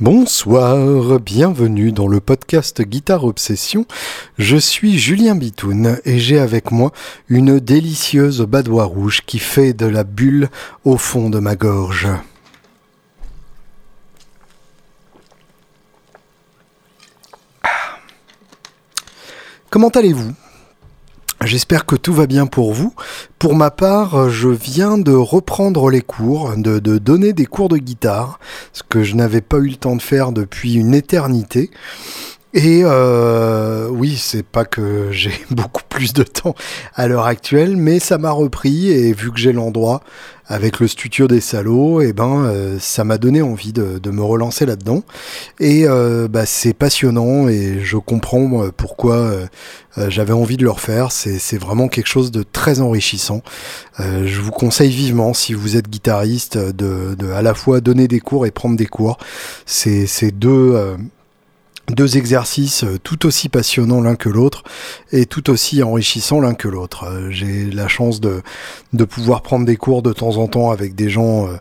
Bonsoir, bienvenue dans le podcast Guitare Obsession. Je suis Julien Bitoun et j'ai avec moi une délicieuse badoie rouge qui fait de la bulle au fond de ma gorge. Comment allez-vous? J'espère que tout va bien pour vous. Pour ma part, je viens de reprendre les cours, de, donner des cours de guitare, ce que je n'avais pas eu le temps de faire depuis une éternité. Et euh, oui, c'est pas que j'ai beaucoup plus de temps à l'heure actuelle, mais ça m'a repris et vu que j'ai l'endroit avec le studio des salauds, et eh ben euh, ça m'a donné envie de, me relancer là-dedans. Et euh, bah, c'est passionnant et je comprends pourquoi j'avais envie de le refaire. C'est vraiment quelque chose de très enrichissant. je vous conseille vivement, si vous êtes guitariste, de, de, à la fois donner des cours et prendre des cours. C'est deux deux exercices euh, tout aussi passionnants l'un que l'autre et tout aussi enrichissants l'un que l'autre. Euh, j'ai la chance de, de pouvoir prendre des cours de temps en temps avec des gens euh,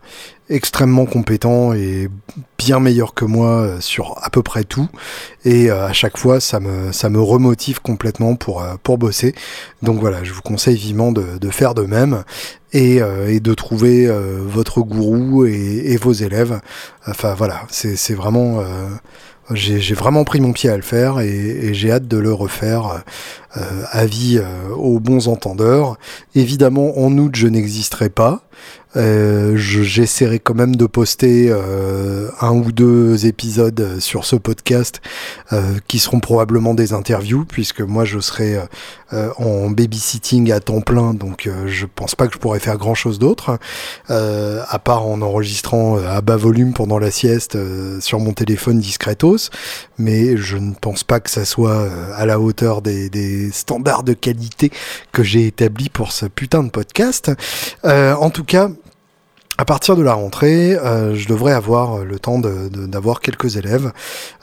extrêmement compétents et bien meilleurs que moi sur à peu près tout. Et à chaque fois ça me ça me remotive complètement pour pour bosser. Donc voilà je vous conseille vivement de, de faire de même et, et de trouver votre gourou et, vos élèves. Enfin voilà c'est c'est vraiment j'ai vraiment pris mon pied à le faire et, j'ai hâte de le refaire. Euh, avis euh, aux bons entendeurs. Évidemment, en août, je n'existerai pas. Euh, J'essaierai quand même de poster euh, un ou deux épisodes sur ce podcast euh, qui seront probablement des interviews puisque moi je serai euh, en babysitting à temps plein donc je pense pas que je pourrais faire grand chose d'autre à part en enregistrant à bas volume pendant la sieste sur mon téléphone discretos mais je ne pense pas que ça soit à la hauteur des, des standards de qualité que j'ai établis pour ce putain de podcast. Euh, en tout cas, à partir de la rentrée, euh, je devrais avoir le temps d'avoir quelques élèves.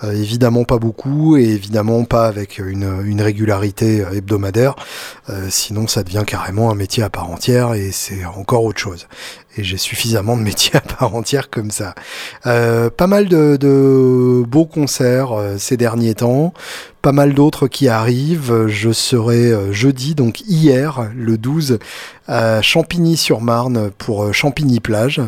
Euh, évidemment pas beaucoup et évidemment pas avec une régularité hebdomadaire. sinon ça devient carrément un métier à part entière et c'est encore autre chose et j'ai suffisamment de métiers à part entière comme ça. Euh, pas mal de, de beaux concerts euh, ces derniers temps, pas mal d'autres qui arrivent. Je serai euh, jeudi, donc hier, le 12, à Champigny-sur-Marne pour Champigny-Plage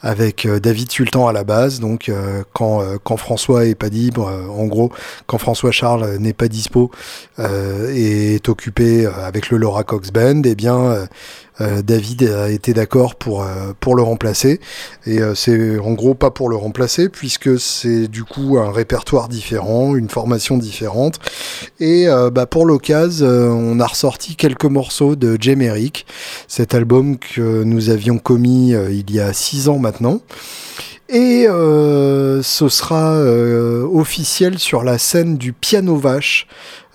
avec David Sultan à la base. Donc quand, quand François est pas libre, en gros, quand François Charles n'est pas dispo et est occupé avec le Laura Cox Band, eh bien euh, David a été d'accord pour euh, pour le remplacer et euh, c'est en gros pas pour le remplacer puisque c'est du coup un répertoire différent, une formation différente et bah, pour l'occasion on a ressorti quelques morceaux de Jemerick, cet album que nous avions commis il y a six ans maintenant. Et ce sera officiel sur la scène du Piano Vache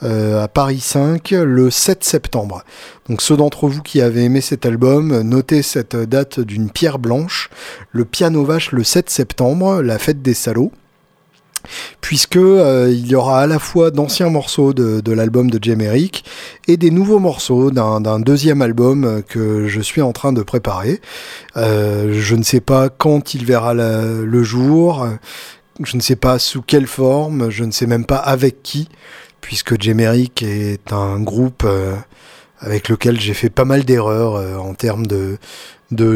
à Paris 5 le 7 septembre. Donc ceux d'entre vous qui avez aimé cet album, notez cette date d'une pierre blanche, le piano vache le 7 septembre, la fête des salauds. Puisque euh, il y aura à la fois d'anciens morceaux de, l'album de Jemerick et des nouveaux morceaux d'un deuxième album que je suis en train de préparer. Euh, je ne sais pas quand il verra le jour, je ne sais pas sous quelle forme, je ne sais même pas avec qui, puisque Jemerick est un groupe euh, avec lequel j'ai fait pas mal d'erreurs euh, en termes de,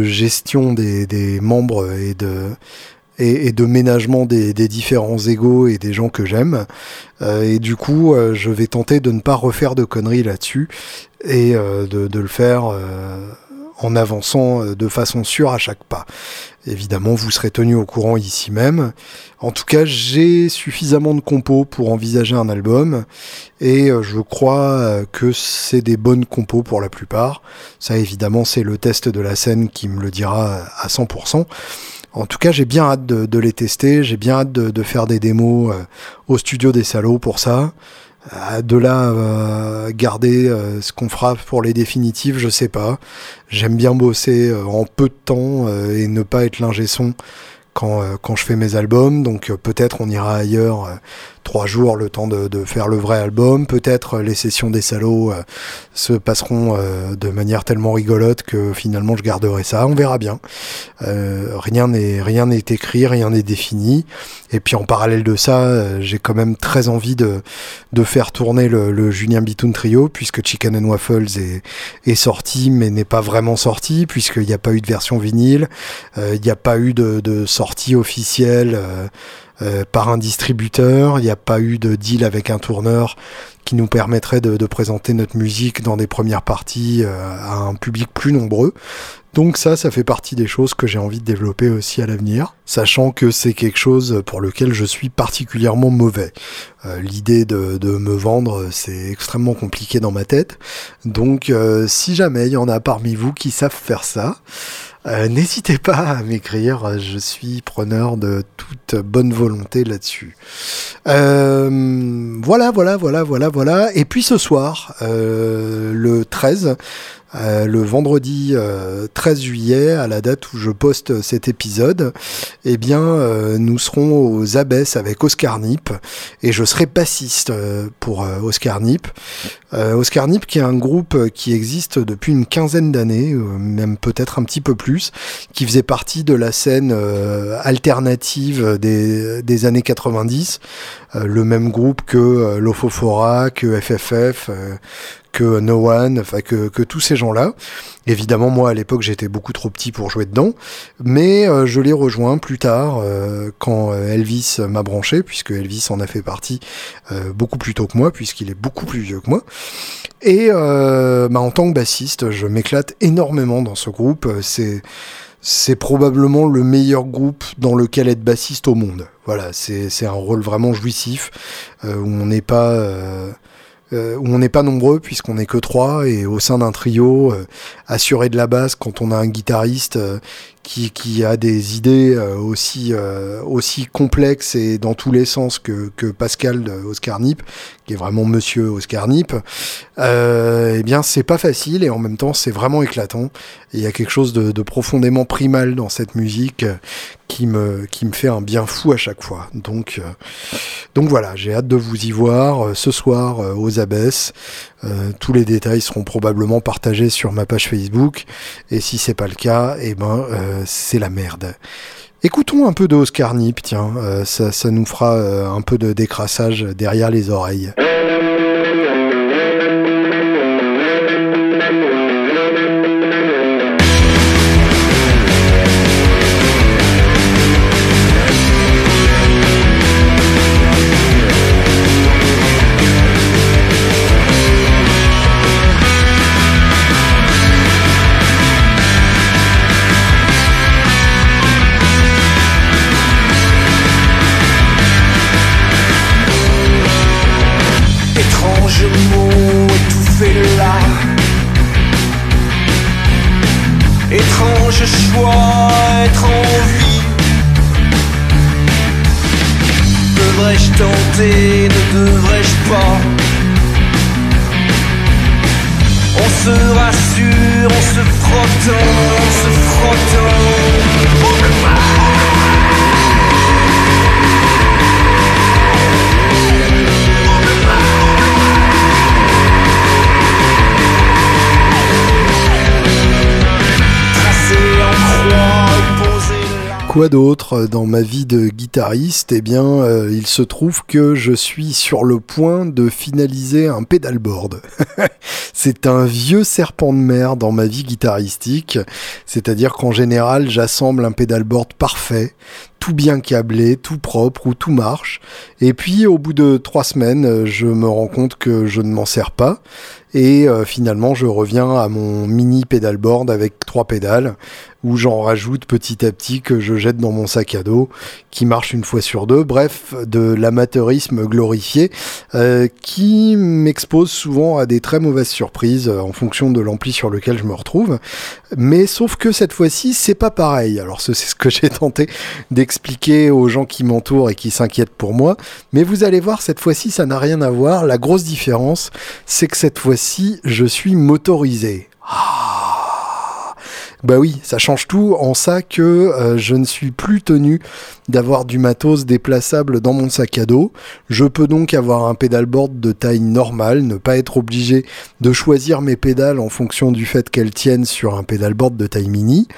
gestion des, membres et de, ménagement des, différents égaux et des gens que j'aime. Euh, et du coup, je vais tenter de ne pas refaire de conneries là-dessus et de, le faire en avançant de façon sûre à chaque pas. Évidemment, vous serez tenu au courant ici même. En tout cas, j'ai suffisamment de compos pour envisager un album et euh, je crois euh, que c'est des bonnes compos pour la plupart. Ça, évidemment, c'est le test de la scène qui me le dira à 100%. En tout cas, j'ai bien hâte de, les tester, j'ai bien hâte de, faire des démos euh, au studio des salauds pour ça. De là, garder ce qu'on fera pour les définitives, je sais pas. J'aime bien bosser en peu de temps et ne pas être l'ingé son quand, quand je fais mes albums. Donc peut-être on ira ailleurs trois jours le temps de, de, faire le vrai album. Peut-être les sessions des salauds se passeront de manière tellement rigolote que finalement je garderai ça. On verra bien. rien n'est rien n'est écrit, rien n'est défini. Et puis en parallèle de ça, j'ai quand même très envie de, de faire tourner le, le Julien Bitoun Trio puisque Chicken and Waffles est, est sorti mais n'est pas vraiment sorti puisqu'il n'y a pas eu de version vinyle, il n'y a pas eu de, de sortie officielle euh, par un distributeur, il n'y a pas eu de deal avec un tourneur qui nous permettrait de, présenter notre musique dans des premières parties euh, à un public plus nombreux. Donc ça, ça fait partie des choses que j'ai envie de développer aussi à l'avenir, sachant que c'est quelque chose pour lequel je suis particulièrement mauvais. Euh, l'idée de, me vendre, c'est extrêmement compliqué dans ma tête. Donc si jamais il y en a parmi vous qui savent faire ça, euh, n'hésitez pas à m'écrire, je suis preneur de toute bonne volonté là-dessus. Euh, voilà, voilà, voilà, voilà, voilà. Et puis ce soir, euh, le 13, euh, le vendredi 13 euh, juillet, à la date où je poste cet épisode, eh bien, euh, nous serons aux Abbesses avec Oscar Nip et je serai bassiste pour Oscar Nip. Oscar Nip qui est un groupe qui existe depuis une quinzaine d'années, même peut-être un petit peu plus, qui faisait partie de la scène alternative des, des, années 90, le même groupe que Lofofora, que FFF, que No One, enfin que, tous ces gens-là. Évidemment, moi à l'époque j'étais beaucoup trop petit pour jouer dedans, mais euh, je l'ai rejoint plus tard euh, quand euh, Elvis m'a branché, puisque Elvis en a fait partie beaucoup plus tôt que moi, puisqu'il est beaucoup plus vieux que moi. Et bah, en tant que bassiste, je m'éclate énormément dans ce groupe. C'est c'est probablement le meilleur groupe dans lequel être bassiste au monde. Voilà, c'est un rôle vraiment jouissif où on n'est pas où on n'est pas nombreux puisqu'on n'est que trois et au sein d'un trio euh, assuré de la basse quand on a un guitariste euh, qui, qui, a des idées aussi aussi complexes et dans tous les sens que, que Pascal Oscar Nip qui est vraiment Monsieur Oscar Nip eh bien c'est pas facile et en même temps c'est vraiment éclatant il y a quelque chose de, profondément primal dans cette musique qui me, qui me fait un bien fou à chaque fois. Donc, euh, donc voilà, j'ai hâte de vous y voir euh, ce soir euh, aux Abbesses. tous les détails seront probablement partagés sur ma page Facebook. Et si c'est pas le cas, eh ben, c'est la merde. Écoutons un peu de Oscar Nip, tiens, ça, ça nous fera un peu de décrassage derrière les oreilles. Quoi d'autre dans ma vie de guitariste? Eh bien, euh, il se trouve que je suis sur le point de finaliser un pedalboard. c'est un vieux serpent de mer dans ma vie guitaristique, c'est-à-dire qu'en général, j'assemble un pedalboard parfait, tout bien câblé, tout propre, où tout marche. Et puis au bout de trois semaines, je me rends compte que je ne m'en sers pas. Et euh, finalement, je reviens à mon mini pedalboard avec trois pédales où j'en rajoute petit à petit que je jette dans mon sac à dos, qui marche une fois sur deux. Bref, de l'amateurisme glorifié, euh, qui m'expose souvent à des très mauvaises surprises euh, en fonction de l'ampli sur lequel je me retrouve. Mais sauf que cette fois-ci, c'est pas pareil. Alors c'est ce que j'ai tenté d'expliquer aux gens qui m'entourent et qui s'inquiètent pour moi. Mais vous allez voir, cette fois-ci, ça n'a rien à voir. La grosse différence, c'est que cette fois-ci, je suis motorisé. Ah bah oui, ça change tout en ça que euh, je ne suis plus tenu d'avoir du matos déplaçable dans mon sac à dos. Je peux donc avoir un pédalboard de taille normale, ne pas être obligé de choisir mes pédales en fonction du fait qu'elles tiennent sur un pédalboard de taille mini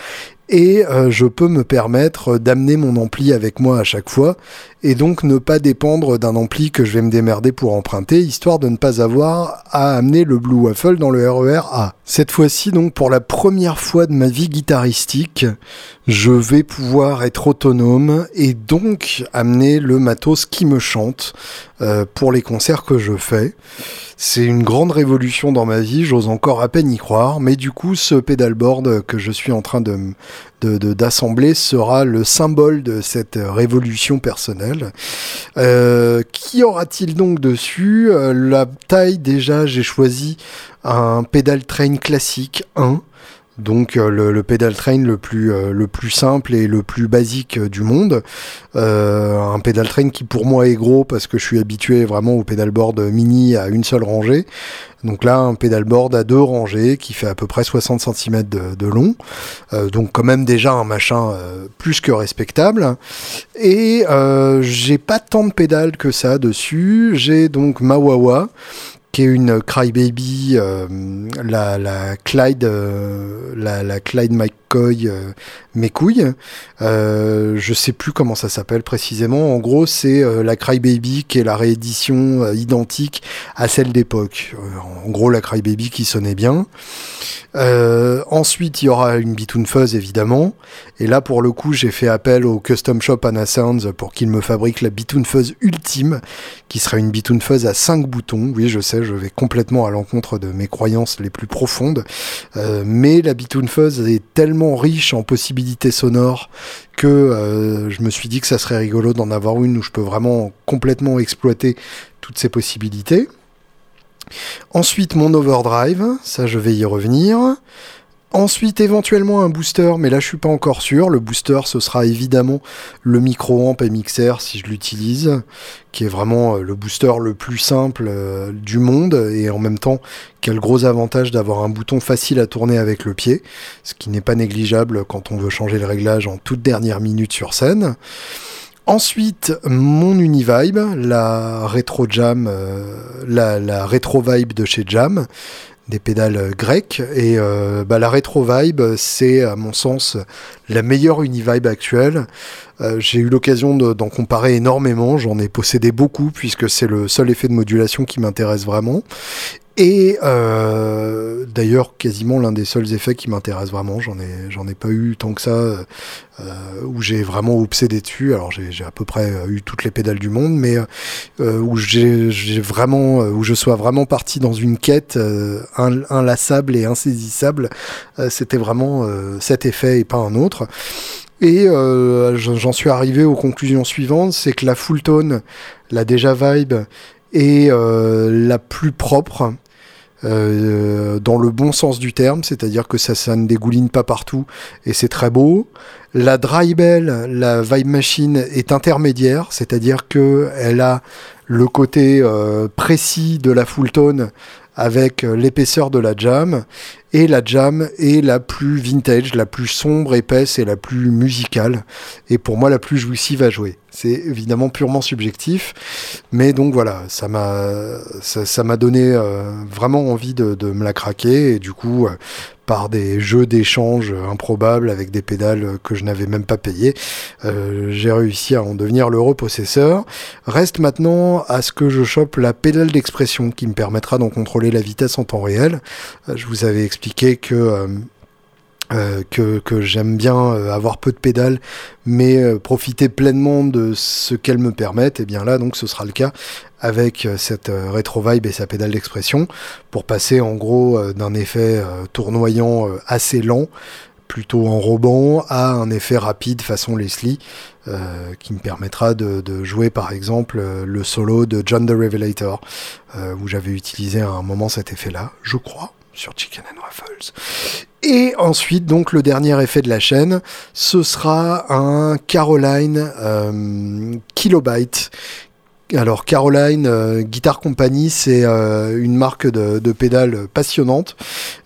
et euh, je peux me permettre d'amener mon ampli avec moi à chaque fois et donc ne pas dépendre d'un ampli que je vais me démerder pour emprunter histoire de ne pas avoir à amener le Blue Waffle dans le RER A. Cette fois-ci donc pour la première fois de ma vie guitaristique, je vais pouvoir être autonome et donc amener le matos qui me chante euh, pour les concerts que je fais. C'est une grande révolution dans ma vie, j'ose encore à peine y croire, mais du coup ce pedalboard que je suis en train de d'assembler sera le symbole de cette révolution personnelle. Euh, qui aura-t-il donc dessus? Euh, La taille déjà, j'ai choisi un pedal train classique 1 donc euh, le, le, train le plus euh, le plus simple et le plus basique euh, du monde. un pedal train qui pour moi est gros parce que je suis habitué vraiment au pedalboard mini à une seule rangée. Donc là, un pedalboard à deux rangées qui fait à peu près 60 cm de, long. donc quand même déjà un machin plus que respectable. Et j'ai pas tant de pédales que ça dessus. J'ai donc ma Wawa qui est une Crybaby, euh, la, la Clyde, euh, la, la Clyde McCoy euh, mes couilles. Euh, je sais plus comment ça s'appelle précisément. En gros, c'est euh, la Crybaby qui est la réédition euh, identique à celle d'époque. en gros, la Crybaby qui sonnait bien. ensuite, il y aura une Bitoon Fuzz évidemment. Et là, pour le coup, j'ai fait appel au custom shop Anna Sounds pour qu'il me fabrique la Bitoon Fuzz ultime, qui sera une Bitoon Fuzz à 5 boutons. Oui, je sais, je vais complètement à l'encontre de mes croyances les plus profondes. mais la Bitoon Fuzz est tellement riche en possibilités sonore que euh, je me suis dit que ça serait rigolo d'en avoir une où je peux vraiment complètement exploiter toutes ces possibilités. Ensuite, mon overdrive, ça je vais y revenir. Ensuite, éventuellement un booster, mais là je suis pas encore sûr. Le booster, ce sera évidemment le micro-amp MXR si je l'utilise, qui est vraiment euh, le booster le plus simple euh, du monde et en même temps le gros avantage d'avoir un bouton facile à tourner avec le pied, ce qui n'est pas négligeable quand on veut changer le réglage en toute dernière minute sur scène. Ensuite, mon Univibe, la Retro Jam, euh, la, la Retro Vibe de chez Jam, des pédales euh, grecques. Et euh, bah, la Retro Vibe, c'est à mon sens la meilleure Univibe actuelle. Euh, j'ai eu l'occasion d'en comparer énormément, j'en ai possédé beaucoup puisque c'est le seul effet de modulation qui m'intéresse vraiment. Et euh, d'ailleurs, quasiment l'un des seuls effets qui m'intéresse vraiment. J'en ai, j'en ai pas eu tant que ça euh, où j'ai vraiment obsédé dessus. Alors j'ai à peu près eu toutes les pédales du monde, mais euh, où j'ai vraiment, où je sois vraiment parti dans une quête inlassable et insaisissable. C'était vraiment cet effet et pas un autre. Et j'en suis arrivé aux conclusions suivantes, c'est que la full tone, la déjà vibe est la plus propre euh, dans le bon sens du terme, c'est-à-dire que ça, ça ne dégouline pas partout et c'est très beau. La dry bell, la vibe machine est intermédiaire, c'est-à-dire que elle a le côté euh, précis de la full tone avec euh, l'épaisseur de la jam et la jam est la plus vintage, la plus sombre, épaisse et la plus musicale et pour moi la plus jouissive à jouer. C'est évidemment purement subjectif, mais donc voilà, ça m'a ça, m'a donné euh, vraiment envie de, de, me la craquer et du coup euh, par des jeux d'échange improbables avec des pédales que je n'avais même pas payées, euh, j'ai réussi à en devenir l'heureux possesseur. Reste maintenant à ce que je chope la pédale d'expression qui me permettra d'en contrôler la vitesse en temps réel. je vous avais que euh, que, que j'aime bien euh, avoir peu de pédales, mais euh, profiter pleinement de ce qu'elles me permettent, et bien là, donc, ce sera le cas avec cette rétro vibe et sa pédale d'expression pour passer en gros d'un effet tournoyant assez lent, plutôt enrobant, à un effet rapide façon Leslie, qui me permettra de, de, jouer par exemple le solo de John the Revelator, où j'avais utilisé à un moment cet effet-là, je crois sur Chicken and Waffles. Et ensuite, donc, le dernier effet de la chaîne, ce sera un Caroline euh, Kilobyte alors Caroline euh, Guitar Company, c'est euh, une marque de, pédales passionnante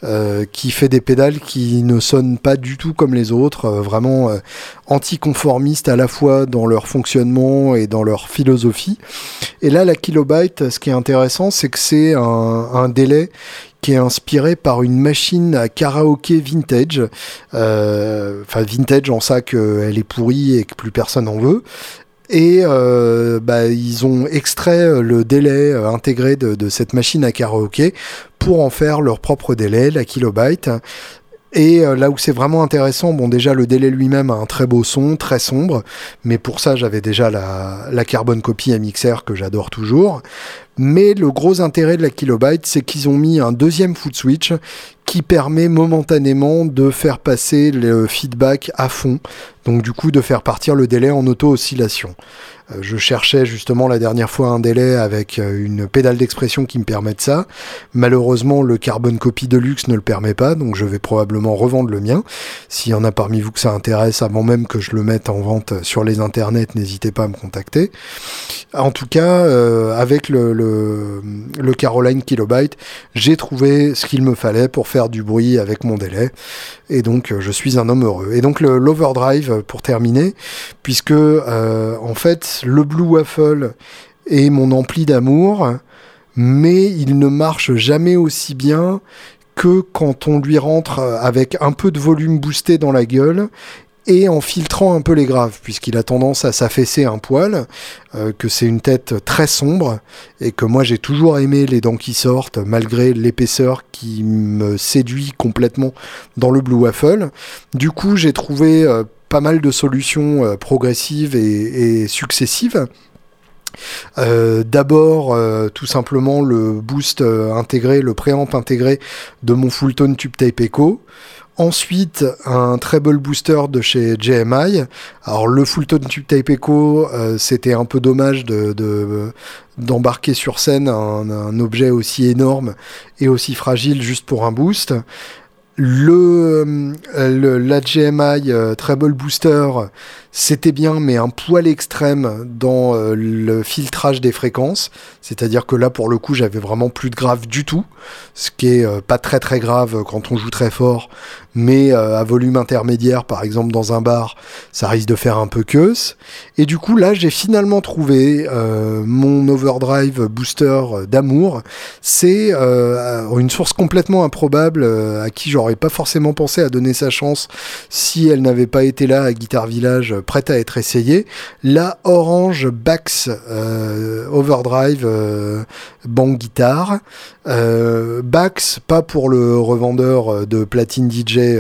euh, qui fait des pédales qui ne sonnent pas du tout comme les autres, vraiment anticonformistes à la fois dans leur fonctionnement et dans leur philosophie. Et là, la Kilobyte, ce qui est intéressant, c'est que c'est un, un, délai qui est inspiré par une machine à karaoké vintage, enfin vintage en ça qu'elle est pourrie et que plus personne en veut, et euh, bah, ils ont extrait euh, le délai euh, intégré de, de, cette machine à karaoké pour en faire leur propre délai, la kilobyte. Et là où c'est vraiment intéressant, bon déjà le délai lui-même a un très beau son, très sombre, mais pour ça j'avais déjà la, la carbone copy MXR que j'adore toujours. Mais le gros intérêt de la kilobyte, c'est qu'ils ont mis un deuxième foot switch qui permet momentanément de faire passer le feedback à fond, donc du coup de faire partir le délai en auto-oscillation. Euh, je cherchais justement la dernière fois un délai avec euh, une pédale d'expression qui me permette ça. Malheureusement, le Carbon Copy Deluxe ne le permet pas, donc je vais probablement revendre le mien. S'il y en a parmi vous que ça intéresse, avant même que je le mette en vente sur les internets, n'hésitez pas à me contacter. En tout cas, euh, avec le, Caroline Kilobyte, j'ai trouvé ce qu'il me fallait pour faire du bruit avec mon délai. Et donc, je suis un homme heureux. Et donc, l'overdrive, pour terminer, puisque en fait, le Blue Waffle est mon ampli d'amour, mais il ne marche jamais aussi bien que quand on lui rentre avec un peu de volume boosté dans la gueule et en filtrant un peu les graves, puisqu'il a tendance à s'affaisser un poil, euh, que c'est une tête très sombre, et que moi j'ai toujours aimé les dents qui sortent, malgré l'épaisseur qui me séduit complètement dans le Blue Waffle. Du coup, j'ai trouvé euh, pas mal de solutions euh, progressives et, successives. Euh, d'abord, euh, tout simplement le boost intégré, le préamp intégré de mon Fulltone Tube Tape Echo. Ensuite, un treble booster de chez JMI. Alors le Fulltone Tube Tape Echo, c'était un peu dommage de, d'embarquer sur scène un, objet aussi énorme et aussi fragile juste pour un boost. Le, le, la GMI euh, Treble Booster, c'était bien, mais un poil extrême dans euh, le filtrage des fréquences. C'est-à-dire que là, pour le coup, j'avais vraiment plus de grave du tout, ce qui est euh, pas très très grave quand on joue très fort, mais à volume intermédiaire, par exemple dans un bar, ça risque de faire un peu queue. Et du coup, là, j'ai finalement trouvé mon overdrive booster d'amour. C'est une source complètement improbable à qui j'aurais pas forcément pensé à donner sa chance si elle n'avait pas été là à Guitar Village prête à être essayée. La Orange Bax euh, Overdrive euh, Bang Guitar. Euh, Bax, pas pour le revendeur de platine DJ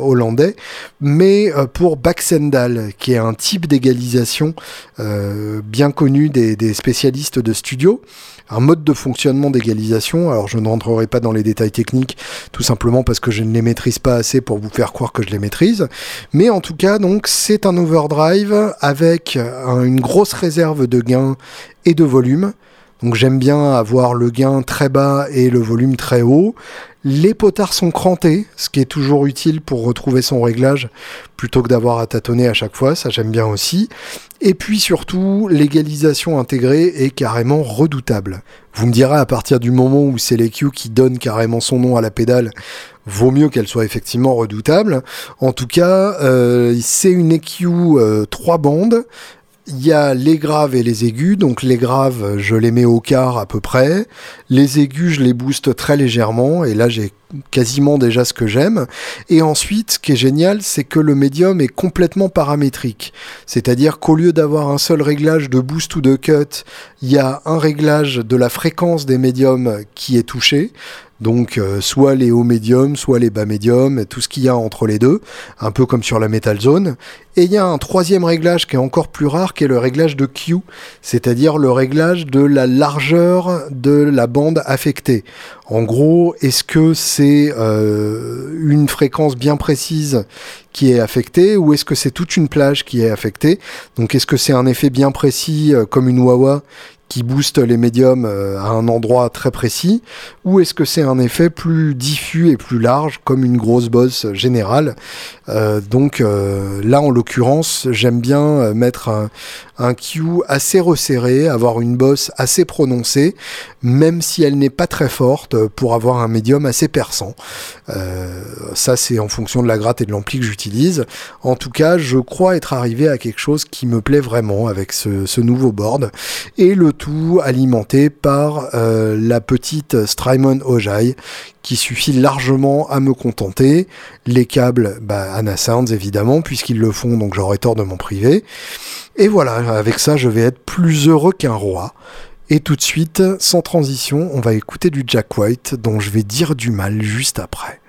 hollandais, mais pour Baxendal, qui est un type d'égalisation bien connu des, des spécialistes de studio un mode de fonctionnement d'égalisation. Alors je ne rentrerai pas dans les détails techniques, tout simplement parce que je ne les maîtrise pas assez pour vous faire croire que je les maîtrise. Mais en tout cas, donc c'est un overdrive avec une grosse réserve de gain et de volume. Donc j'aime bien avoir le gain très bas et le volume très haut. Les potards sont crantés, ce qui est toujours utile pour retrouver son réglage plutôt que d'avoir à tâtonner à chaque fois, ça j'aime bien aussi. Et puis surtout, l'égalisation intégrée est carrément redoutable. Vous me direz à partir du moment où c'est l'EQ qui donne carrément son nom à la pédale, vaut mieux qu'elle soit effectivement redoutable. En tout cas, euh, c'est une EQ 3 euh, bandes il y a les graves et les aigus. Donc les graves, je les mets au quart à peu près. Les aigus, je les booste très légèrement. Et là, j'ai quasiment déjà ce que j'aime. Et ensuite, ce qui est génial, c'est que le médium est complètement paramétrique. C'est-à-dire qu'au lieu d'avoir un seul réglage de boost ou de cut, il y a un réglage de la fréquence des médiums qui est touché. Donc euh, soit les hauts médiums, soit les bas médiums, tout ce qu'il y a entre les deux, un peu comme sur la Metal Zone. Et il y a un troisième réglage qui est encore plus rare, qui est le réglage de Q, c'est-à-dire le réglage de la largeur de la bande affectée. En gros, est-ce que c'est euh, une fréquence bien précise qui est affecté ou est-ce que c'est toute une plage qui est affectée? Donc est-ce que c'est un effet bien précis comme une Wawa qui booste les médiums euh, à un endroit très précis, ou est-ce que c'est un effet plus diffus et plus large, comme une grosse bosse générale? Euh, Donc euh, là, en l'occurrence, j'aime bien mettre un, un Q assez resserré, avoir une bosse assez prononcée, même si elle n'est pas très forte, pour avoir un médium assez perçant. ça, c'est en fonction de la gratte et de l'ampli que En tout cas, je crois être arrivé à quelque chose qui me plaît vraiment avec ce, ce nouveau board. Et le tout alimenté par euh, la petite Strymon Ojai qui suffit largement à me contenter. Les câbles, bah, Anna Sounds évidemment, puisqu'ils le font, donc j'aurais tort de m'en priver. Et voilà, avec ça, je vais être plus heureux qu'un roi. Et tout de suite, sans transition, on va écouter du Jack White, dont je vais dire du mal juste après.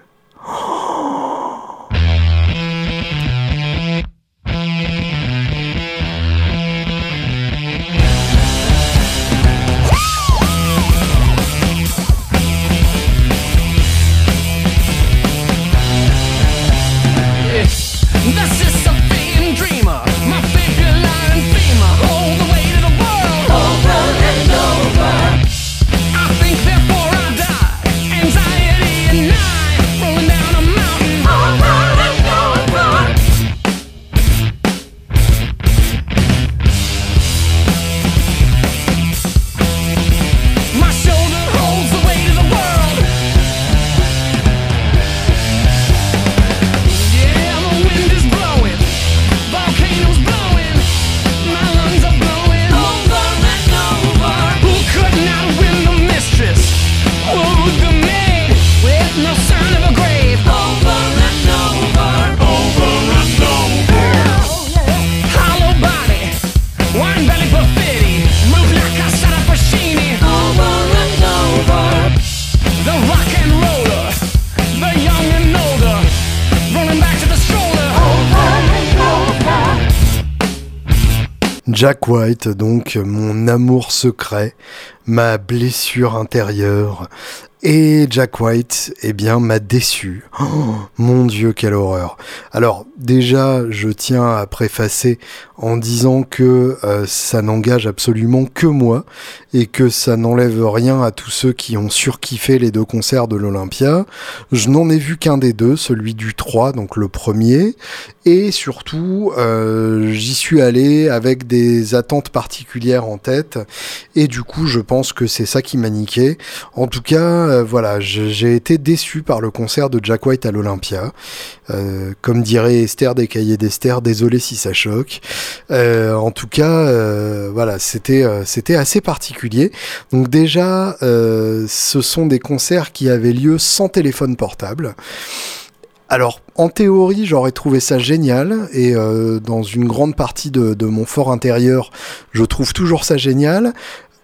Jack White, donc mon amour secret, ma blessure intérieure. Et Jack White, eh bien, m'a déçu. Oh, mon Dieu, quelle horreur. Alors, déjà, je tiens à préfacer en disant que euh, ça n'engage absolument que moi et que ça n'enlève rien à tous ceux qui ont surkiffé les deux concerts de l'Olympia. Je n'en ai vu qu'un des deux, celui du 3, donc le premier, et surtout euh, j'y suis allé avec des attentes particulières en tête et du coup je pense que c'est ça qui m'a niqué. En tout cas, euh, voilà, j'ai été déçu par le concert de Jack White à l'Olympia. comme dirait Esther des cahiers d'Esther, désolé si ça choque. Euh, en tout cas, euh, voilà, c'était euh, c'était assez particulier. Donc déjà, ce sont des concerts qui avaient lieu sans téléphone portable. Alors, en théorie, j'aurais trouvé ça génial, et dans une grande partie de, mon fort intérieur, je trouve toujours ça génial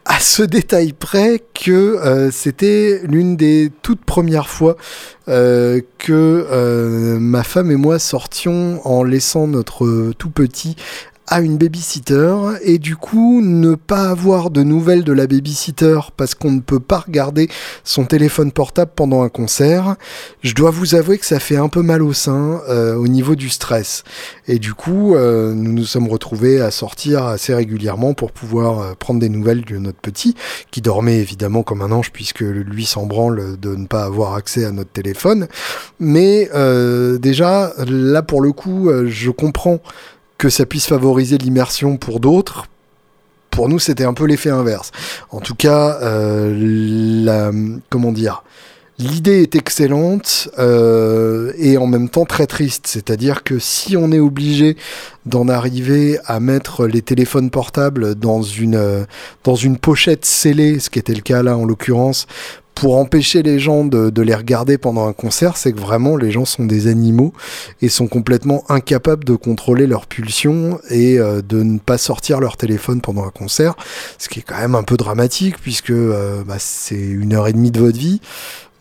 à ce détail près que c'était l'une des toutes premières fois que ma femme et moi sortions en laissant notre tout petit à une babysitter et du coup ne pas avoir de nouvelles de la babysitter parce qu'on ne peut pas regarder son téléphone portable pendant un concert, je dois vous avouer que ça fait un peu mal au sein euh, au niveau du stress. Et du coup, euh, nous nous sommes retrouvés à sortir assez régulièrement pour pouvoir euh, prendre des nouvelles de notre petit, qui dormait évidemment comme un ange puisque lui s'en branle de ne pas avoir accès à notre téléphone. Mais déjà, là pour le coup, je comprends que ça puisse favoriser l'immersion pour d'autres, pour nous, c'était un peu l'effet inverse. En tout cas, euh, comment dire, l'idée est excellente euh, et en même temps très triste. C'est-à-dire que si on est obligé d'en arriver à mettre les téléphones portables dans une dans une pochette scellée, ce qui était le cas là en l'occurrence, pour empêcher les gens de, les regarder pendant un concert, c'est que vraiment les gens sont des animaux et sont complètement incapables de contrôler leurs pulsions et euh, de ne pas sortir leur téléphone pendant un concert, ce qui est quand même un peu dramatique puisque euh, bah, c'est une heure et demie de votre vie.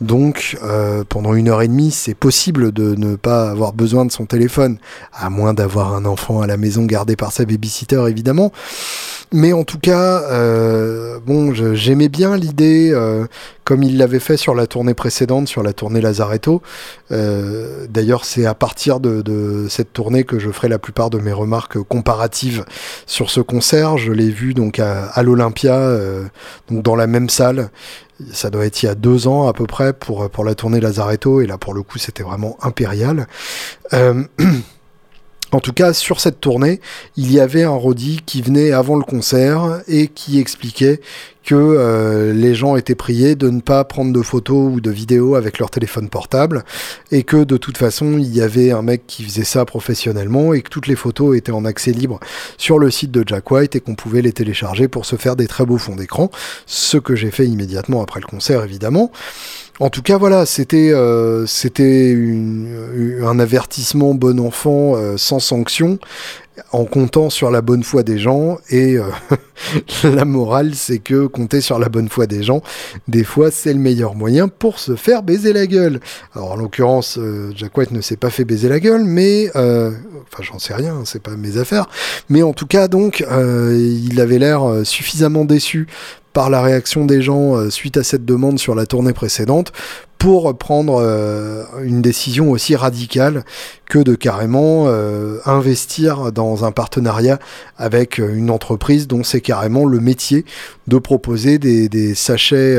Donc euh, pendant une heure et demie, c'est possible de ne pas avoir besoin de son téléphone, à moins d'avoir un enfant à la maison gardé par sa babysitter évidemment. Mais en tout cas, euh, bon, j'aimais bien l'idée, euh, comme il l'avait fait sur la tournée précédente, sur la tournée Lazaretto. Euh, d'ailleurs, c'est à partir de, cette tournée que je ferai la plupart de mes remarques comparatives sur ce concert. Je l'ai vu donc à, l'Olympia, donc dans la même salle. Ça doit être il y a deux ans à peu près pour, pour la tournée Lazaretto, et là pour le coup c'était vraiment impérial. En tout cas, sur cette tournée, il y avait un Roddy qui venait avant le concert et qui expliquait que euh, les gens étaient priés de ne pas prendre de photos ou de vidéos avec leur téléphone portable et que de toute façon il y avait un mec qui faisait ça professionnellement et que toutes les photos étaient en accès libre sur le site de Jack White et qu'on pouvait les télécharger pour se faire des très beaux fonds d'écran, ce que j'ai fait immédiatement après le concert évidemment. En tout cas, voilà, c'était euh, c'était un avertissement bon enfant euh, sans sanction en comptant sur la bonne foi des gens et euh, la morale c'est que compter sur la bonne foi des gens des fois c'est le meilleur moyen pour se faire baiser la gueule. Alors en l'occurrence euh, Jack White ne s'est pas fait baiser la gueule mais euh, enfin j'en sais rien c'est pas mes affaires. Mais en tout cas donc il avait l'air suffisamment déçu par la réaction des gens suite à cette demande sur la tournée précédente pour prendre euh, une décision aussi radicale que de carrément euh, investir dans un partenariat avec euh, une entreprise dont c'est carrément le métier de proposer des, sachets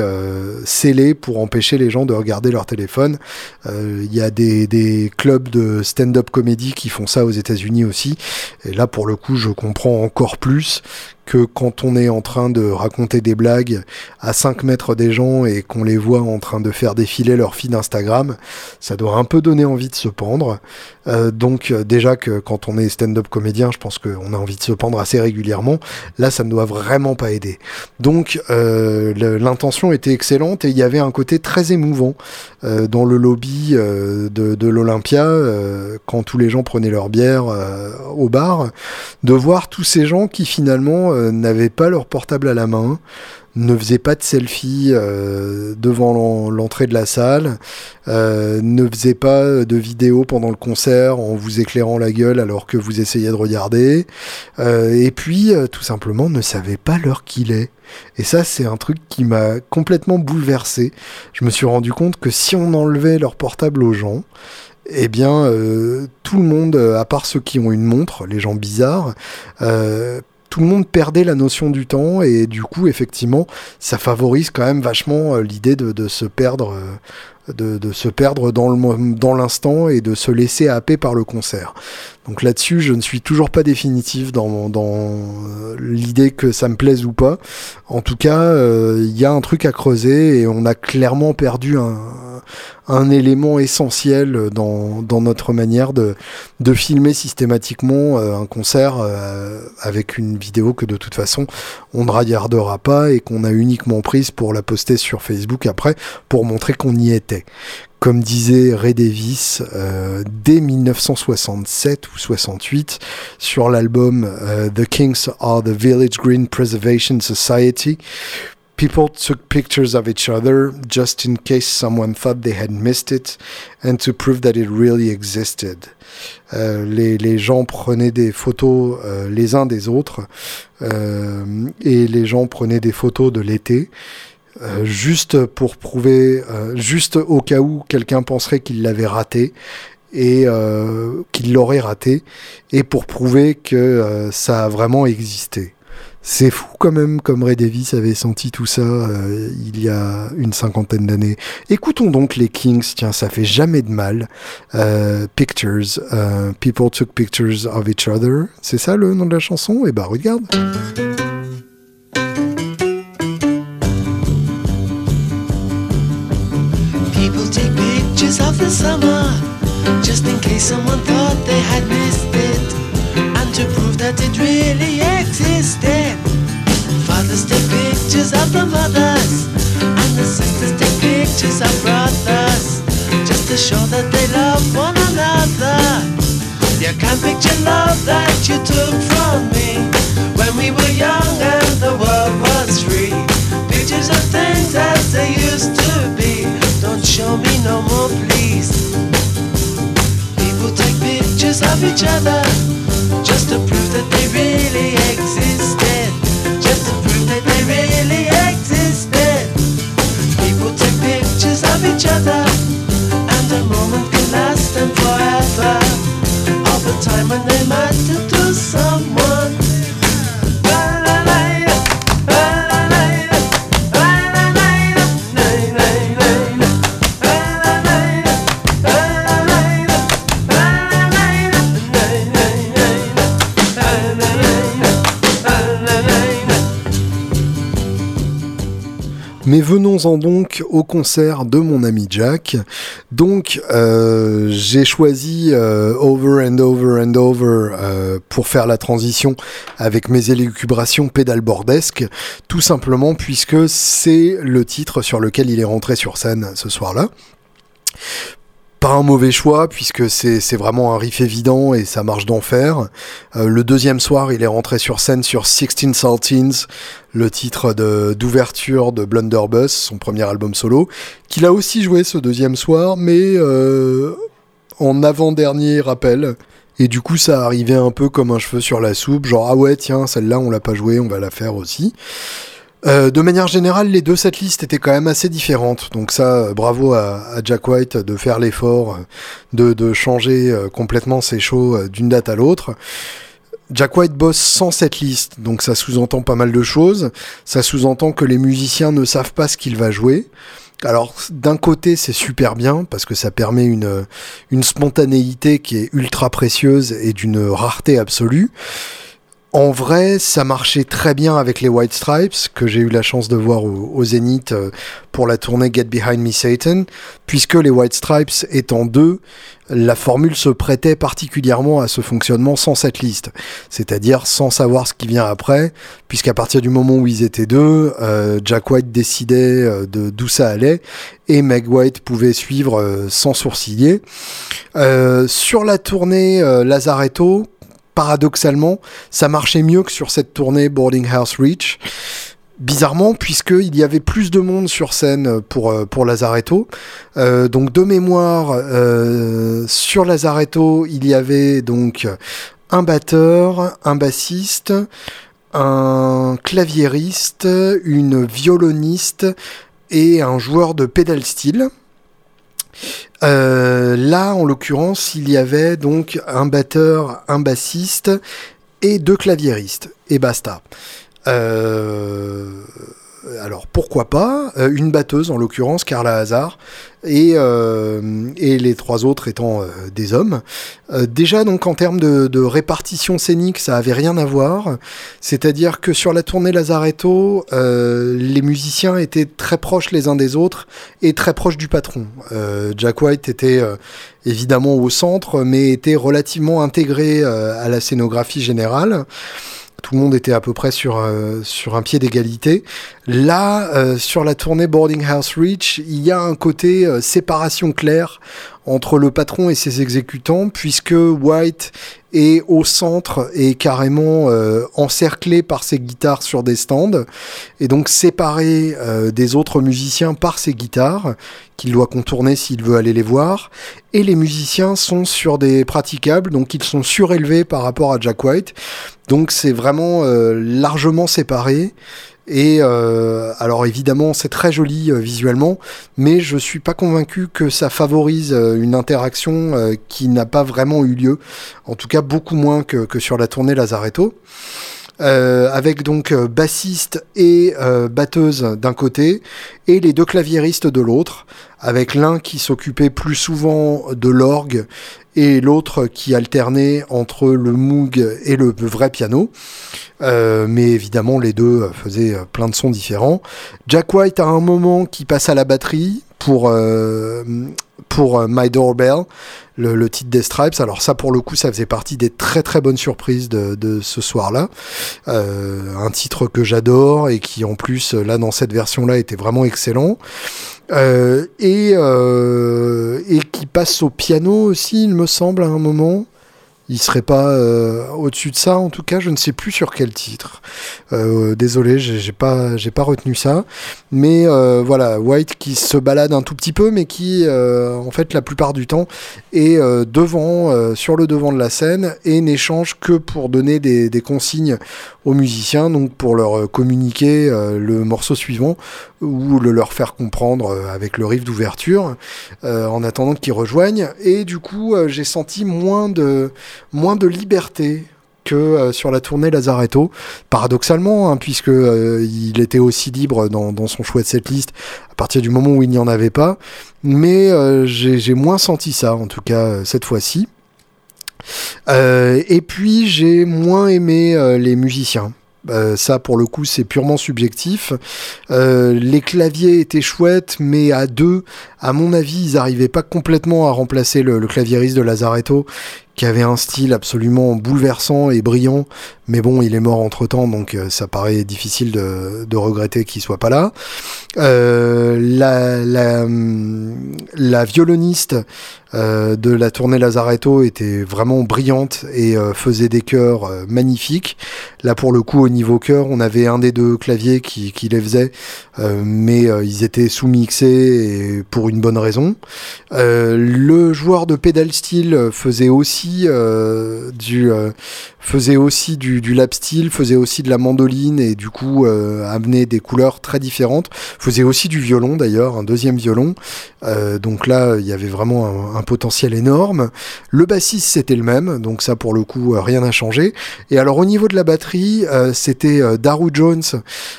scellés pour empêcher les gens de regarder leur téléphone. Il y a des, des clubs de stand-up comédie qui font ça aux États-Unis aussi. Et là, pour le coup, je comprends encore plus que quand on est en train de raconter des blagues à 5 mètres des gens et qu'on les voit en train de faire leur feed Instagram, ça doit un peu donner envie de se pendre. Euh, donc euh, déjà que quand on est stand-up comédien, je pense qu'on a envie de se pendre assez régulièrement. Là, ça ne doit vraiment pas aider. Donc euh, l'intention était excellente et il y avait un côté très émouvant dans le lobby de l'Olympia quand tous les gens prenaient leur bière au bar, de voir tous ces gens qui finalement n'avaient pas leur portable à la main, ne faisait pas de selfie euh, devant l'entrée de la salle, euh, ne faisait pas de vidéo pendant le concert en vous éclairant la gueule alors que vous essayez de regarder, euh, et puis tout simplement ne savait pas l'heure qu'il est. Et ça, c'est un truc qui m'a complètement bouleversé. Je me suis rendu compte que si on enlevait leur portable aux gens, eh bien, tout le monde, à part ceux qui ont une montre, les gens bizarres, tout le monde perdait la notion du temps et du coup effectivement ça favorise quand même vachement euh, l'idée de, se perdre euh, de, se perdre dans dans l'instant et de se laisser happer par le concert. Donc là-dessus, je ne suis toujours pas définitif dans, dans euh, l'idée que ça me plaise ou pas. En tout cas, il y a un truc à creuser et on a clairement perdu un, un élément essentiel dans, dans notre manière de, de filmer systématiquement euh, un concert euh, avec une vidéo que de toute façon on ne regardera pas et qu'on a uniquement prise pour la poster sur Facebook après pour montrer qu'on y était. Comme disait Ray Davis euh, dès 1967 ou 68 sur l'album The Kings are the Village Green Preservation Society, People took pictures of each other just in case someone thought they had missed it and to prove that it really existed. Euh, les, les, gens prenaient des photos euh, les uns des autres euh, et les gens prenaient des photos de l'été. Euh, juste pour prouver, euh, juste au cas où quelqu'un penserait qu'il l'avait raté et euh, qu'il l'aurait raté, et pour prouver que ça a vraiment existé. C'est fou quand même comme Ray Davis avait senti tout ça il y a une cinquantaine d'années. Écoutons donc les Kings, tiens, ça fait jamais de mal. Pictures, People Took Pictures of Each Other, c'est ça le nom de la chanson? Eh bah regarde. The summer, just in case someone thought they had missed it, and to prove that it really existed. Fathers take pictures of the mothers, and the sisters take pictures of brothers, just to show that they love one another. You can't picture love that you took from me when we were young and the world was free. Pictures of things as they used to be. Don't show me no more, pictures of each other just to prove that they really existed. Just to prove that they really existed. People took pictures of each other, and a moment can last them forever. Of the time when they met. Mais venons-en donc au concert de mon ami Jack. Donc euh, j'ai choisi euh, Over and Over and Over euh, pour faire la transition avec mes élucubrations pédalbordesques, tout simplement puisque c'est le titre sur lequel il est rentré sur scène ce soir-là pas un mauvais choix puisque c'est vraiment un riff évident et ça marche d'enfer. Euh, le deuxième soir, il est rentré sur scène sur Sixteen Saltines, le titre d'ouverture de, Blunderbuss, son premier album solo, qu'il a aussi joué ce deuxième soir, mais euh, en avant-dernier rappel. Et du coup, ça arrivait un peu comme un cheveu sur la soupe, genre ah ouais tiens celle-là on l'a pas jouée, on va la faire aussi. Euh, de manière générale, les deux setlists étaient quand même assez différentes. Donc ça, euh, bravo à, Jack White de faire l'effort euh, de, changer complètement ses shows d'une date à l'autre. Jack White bosse sans setlist, donc ça sous-entend pas mal de choses. Ça sous-entend que les musiciens ne savent pas ce qu'il va jouer. Alors d'un côté c'est super bien parce que ça permet une spontanéité qui est ultra précieuse et d'une rareté absolue. En vrai, ça marchait très bien avec les White Stripes, que j'ai eu la chance de voir au, Zénith euh, pour la tournée Get Behind Me Satan, puisque les White Stripes étant deux, la formule se prêtait particulièrement à ce fonctionnement sans cette liste, c'est-à-dire sans savoir ce qui vient après, puisqu'à partir du moment où ils étaient deux, euh, Jack White décidait euh, de d'où ça allait, et Meg White pouvait suivre sans sourciller. sur la tournée Lazaretto, paradoxalement, ça marchait mieux que sur cette tournée Boarding House Reach. Bizarrement, puisqu'il y avait plus de monde sur scène pour, euh, pour Lazaretto. Euh, donc, de mémoire, euh, sur Lazaretto, il y avait donc un batteur, un bassiste, un claviériste, une violoniste et un joueur de pedal steel. Euh, là, en l'occurrence, il y avait donc un batteur, un bassiste et deux claviéristes, et basta. Euh, alors pourquoi pas euh, une batteuse en l'occurrence Carla Hazard et, euh, et les trois autres étant euh, des hommes. déjà donc en termes de, répartition scénique ça avait rien à voir, c'est-à-dire que sur la tournée Lazaretto les musiciens étaient très proches les uns des autres et très proches du patron. Jack White était évidemment au centre mais était relativement intégré à la scénographie générale tout le monde était à peu près sur, euh, un pied d'égalité. Là, euh, sur la tournée Boarding House Reach, il y a un côté euh, séparation claire entre le patron et ses exécutants, puisque White est au centre et carrément encerclé par ses guitares sur des stands, et donc séparé des autres musiciens par ses guitares, qu'il doit contourner s'il veut aller les voir. Et les musiciens sont sur des praticables, donc ils sont surélevés par rapport à Jack White. Donc c'est vraiment euh, largement séparé. Et euh, alors évidemment c'est très joli euh, visuellement, mais je suis pas convaincu que ça favorise une interaction qui n'a pas vraiment eu lieu. En tout cas beaucoup moins que, que sur la tournée Lazaretto. Euh, avec donc euh, bassiste et euh, batteuse d'un côté et les deux claviéristes de l'autre, avec l'un qui s'occupait plus souvent de l'orgue et l'autre qui alternait entre le Moog et le vrai piano. mais évidemment, les deux faisaient plein de sons différents. Jack White a un moment qui passe à la batterie pour, pour My Doorbell, le, titre des Stripes. Alors ça, pour le coup, ça faisait partie des très très bonnes surprises de, ce soir-là. Euh, un titre que j'adore et qui en plus, là, dans cette version-là, était vraiment excellent. Euh, et, euh, et qui passe au piano aussi, il me semble, à un moment il serait pas euh, au-dessus de ça en tout cas je ne sais plus sur quel titre. Euh, désolé j'ai pas j'ai pas retenu ça. Mais euh, voilà White qui se balade un tout petit peu mais qui en fait la plupart du temps est devant sur le devant de la scène et n'échange que pour donner des, des, consignes aux musiciens donc pour leur communiquer le morceau suivant ou le leur faire comprendre avec le riff d'ouverture en attendant qu'ils rejoignent et du coup j'ai senti moins de moins de liberté que euh, sur la tournée Lazaretto, paradoxalement, hein, puisque euh, il était aussi libre dans, son choix de cette liste à partir du moment où il n'y en avait pas. Mais euh, j'ai moins senti ça, en tout cas cette fois-ci. et puis j'ai moins aimé les musiciens. Ça, pour le coup, c'est purement subjectif. les claviers étaient chouettes, mais à deux, à mon avis, ils n'arrivaient pas complètement à remplacer le, le claviériste de Lazaretto, qui avait un style absolument bouleversant et brillant, mais bon, il est mort entre temps, donc euh, ça paraît difficile de, regretter qu'il soit pas là. Euh, la, la, violoniste euh, de la tournée Lazaretto était vraiment brillante et faisait des chœurs magnifiques. Là, pour le coup, au niveau chœur, on avait un des deux claviers qui, les faisait, mais ils étaient sous-mixés pour une bonne raison. le joueur de aussi du faisait aussi du, du, lap steel, faisait aussi de la mandoline et du coup euh, amenait des couleurs très différentes. Faisait aussi du violon d'ailleurs, un deuxième violon. Euh, donc là, il y avait vraiment un, potentiel énorme. Le bassiste c'était le même, donc ça pour le coup euh, rien n'a changé. Et alors au niveau de la batterie, c'était Daru Jones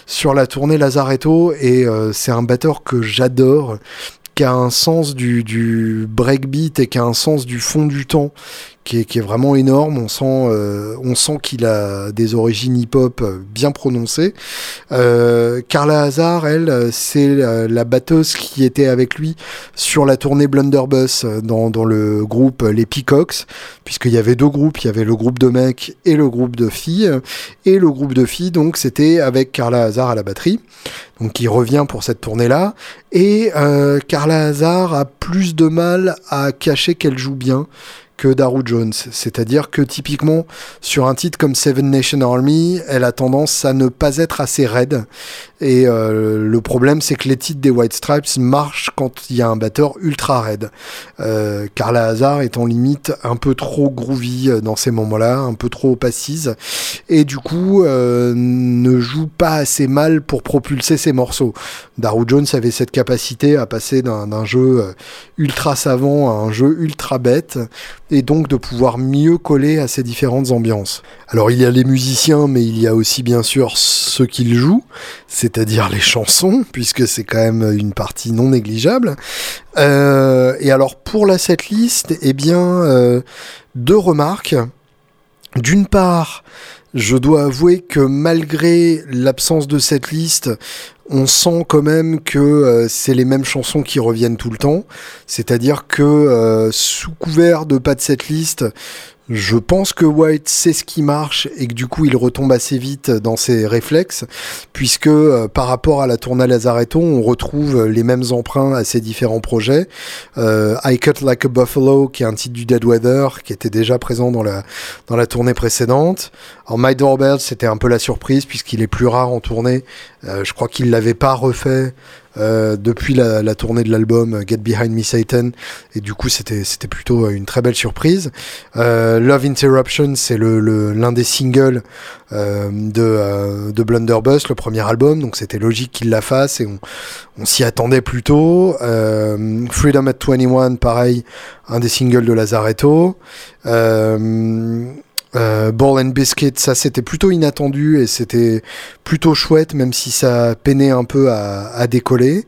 sur la tournée Lazaretto et c'est un batteur que j'adore qui a un sens du, du breakbeat et qui a un sens du fond du temps qui est, qui vraiment énorme. On sent, euh, on sent qu'il a des origines hip-hop bien prononcées. Euh, Carla Hazard, elle, c'est la, batteuse qui était avec lui sur la tournée Blunderbuss dans, dans le groupe Les Peacocks, puisqu'il y avait deux groupes, il y avait le groupe de mecs et le groupe de filles. Et le groupe de filles, donc, c'était avec Carla Hazard à la batterie donc il revient pour cette tournée-là. Et euh, Carla Hazard a plus de mal à cacher qu'elle joue bien que Daru Jones. C'est-à-dire que typiquement, sur un titre comme Seven Nation Army, elle a tendance à ne pas être assez raide. Et euh, le problème, c'est que les titres des White Stripes marchent quand il y a un batteur ultra raide. Euh, Carla Hazard est en limite un peu trop groovy euh, dans ces moments-là, un peu trop passive. Et du coup, euh, ne joue pas assez mal pour propulser ses morceaux. Daru Jones avait cette capacité à passer d'un jeu ultra savant à un jeu ultra bête et donc de pouvoir mieux coller à ces différentes ambiances. Alors il y a les musiciens, mais il y a aussi bien sûr ceux qui le jouent, c'est-à-dire les chansons, puisque c'est quand même une partie non négligeable. Euh, et alors pour la setlist, eh bien, euh, deux remarques. D'une part, je dois avouer que malgré l'absence de cette liste, on sent quand même que euh, c'est les mêmes chansons qui reviennent tout le temps. C'est-à-dire que euh, sous couvert de pas de cette liste, je pense que White sait ce qui marche et que du coup il retombe assez vite dans ses réflexes, puisque euh, par rapport à la tournée Lazaretto, on retrouve les mêmes emprunts à ses différents projets. Euh, I Cut Like a Buffalo, qui est un titre du Dead Weather, qui était déjà présent dans la, dans la tournée précédente. Alors My Doorbell, c'était un peu la surprise, puisqu'il est plus rare en tournée. Euh, je crois qu'il l'avait pas refait euh, depuis la, tournée de l'album Get Behind Me Satan et du coup c'était plutôt une très belle surprise. Euh, Love Interruption c'est l'un des singles euh, de de Blunderbuss le premier album donc c'était logique qu'il la fasse et on, s'y attendait plutôt. Freedom at 21 pareil un des singles de Lazaretto. Ball and Biscuit, ça c'était plutôt inattendu et c'était plutôt chouette, même si ça peinait un peu à, à décoller.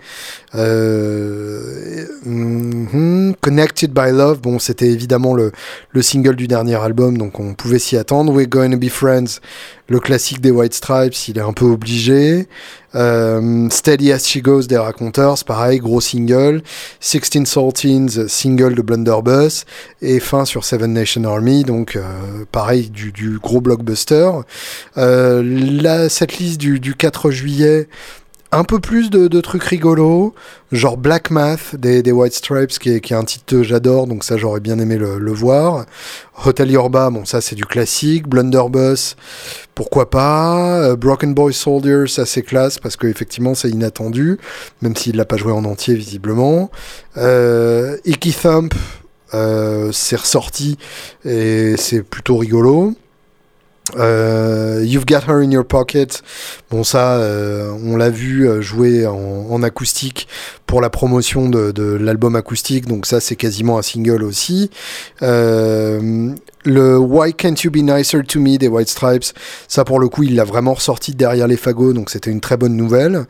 Euh, mm-hmm. Connected by Love, bon, c'était évidemment le, le single du dernier album, donc on pouvait s'y attendre. We're Going to Be Friends, le classique des White Stripes, il est un peu obligé. Euh, Steady as She Goes des Raconteurs, pareil, gros single. Sixteen Saltines, single de Blunderbuss. Et fin sur Seven Nation Army, donc euh, pareil, du, du, gros blockbuster. Euh, là, cette liste du, du 4 juillet, un peu plus de, de, trucs rigolos, genre Black Math des, White Stripes, qui est, un titre que j'adore, donc ça j'aurais bien aimé le, voir. Hotel Yorba, bon ça c'est du classique. Blunderbuss, pourquoi pas. Uh, Broken Boy Soldier, ça c'est classe, parce qu'effectivement c'est inattendu, même s'il l'a pas joué en entier visiblement. Euh, Icky Thump, euh, c'est ressorti, et c'est plutôt rigolo. Euh, You've Got Her in Your Pocket. Bon, ça, euh, on l'a vu euh, jouer en, en, acoustique pour la promotion de, de l'album acoustique, donc ça, c'est quasiment un single aussi. Euh, Le Why Can't You Be Nicer to Me des White Stripes, ça pour le coup, il l'a vraiment ressorti derrière les fagots, donc c'était une très bonne nouvelle.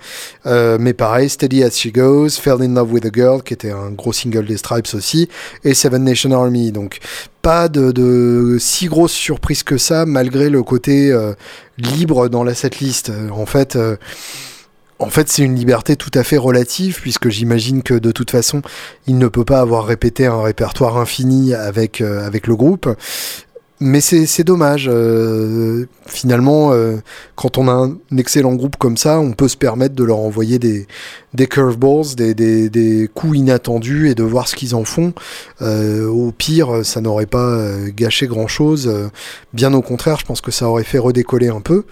Euh, mais pareil, Steady as She Goes, Fell in Love with a Girl, qui était un gros single des Stripes aussi, et Seven Nation Army. Donc pas de, si grosse surprise que ça, malgré le côté euh, libre dans la setlist. En fait. Euh, en fait, c'est une liberté tout à fait relative, puisque j'imagine que de toute façon, il ne peut pas avoir répété un répertoire infini avec, euh, avec le groupe mais c'est dommage. Euh, finalement, euh, quand on a un excellent groupe comme ça, on peut se permettre de leur envoyer des, des curveballs, des, des, des coups inattendus et de voir ce qu'ils en font. Euh, au pire, ça n'aurait pas gâché grand-chose. bien au contraire, je pense que ça aurait fait redécoller un peu.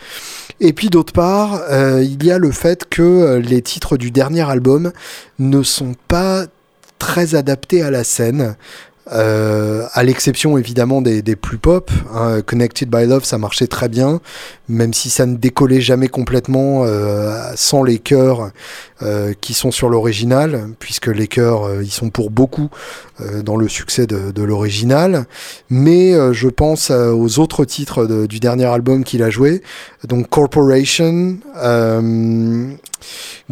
Et puis d'autre part, il y a le fait que les titres du dernier album ne sont pas très adaptés à la scène. Euh, à l'exception évidemment des, des plus pop, hein, Connected by Love ça marchait très bien, même si ça ne décollait jamais complètement euh, sans les chœurs euh, qui sont sur l'original, puisque les chœurs euh, ils sont pour beaucoup euh, dans le succès de, de l'original. Mais je pense aux autres titres de, du dernier album qu'il a joué, donc Corporation,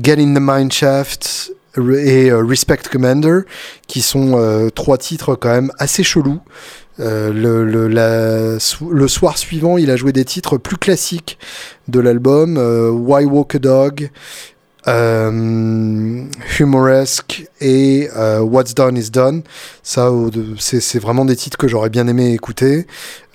Get in the Mineshaft, et euh, Respect Commander, qui sont euh, trois titres quand même assez chelous. Euh, le, soir suivant, il a joué des titres plus classiques de l'album, Why Walk a Dog, humoresque et What's Done is Done. Ça, c'est vraiment des titres que j'aurais bien aimé écouter.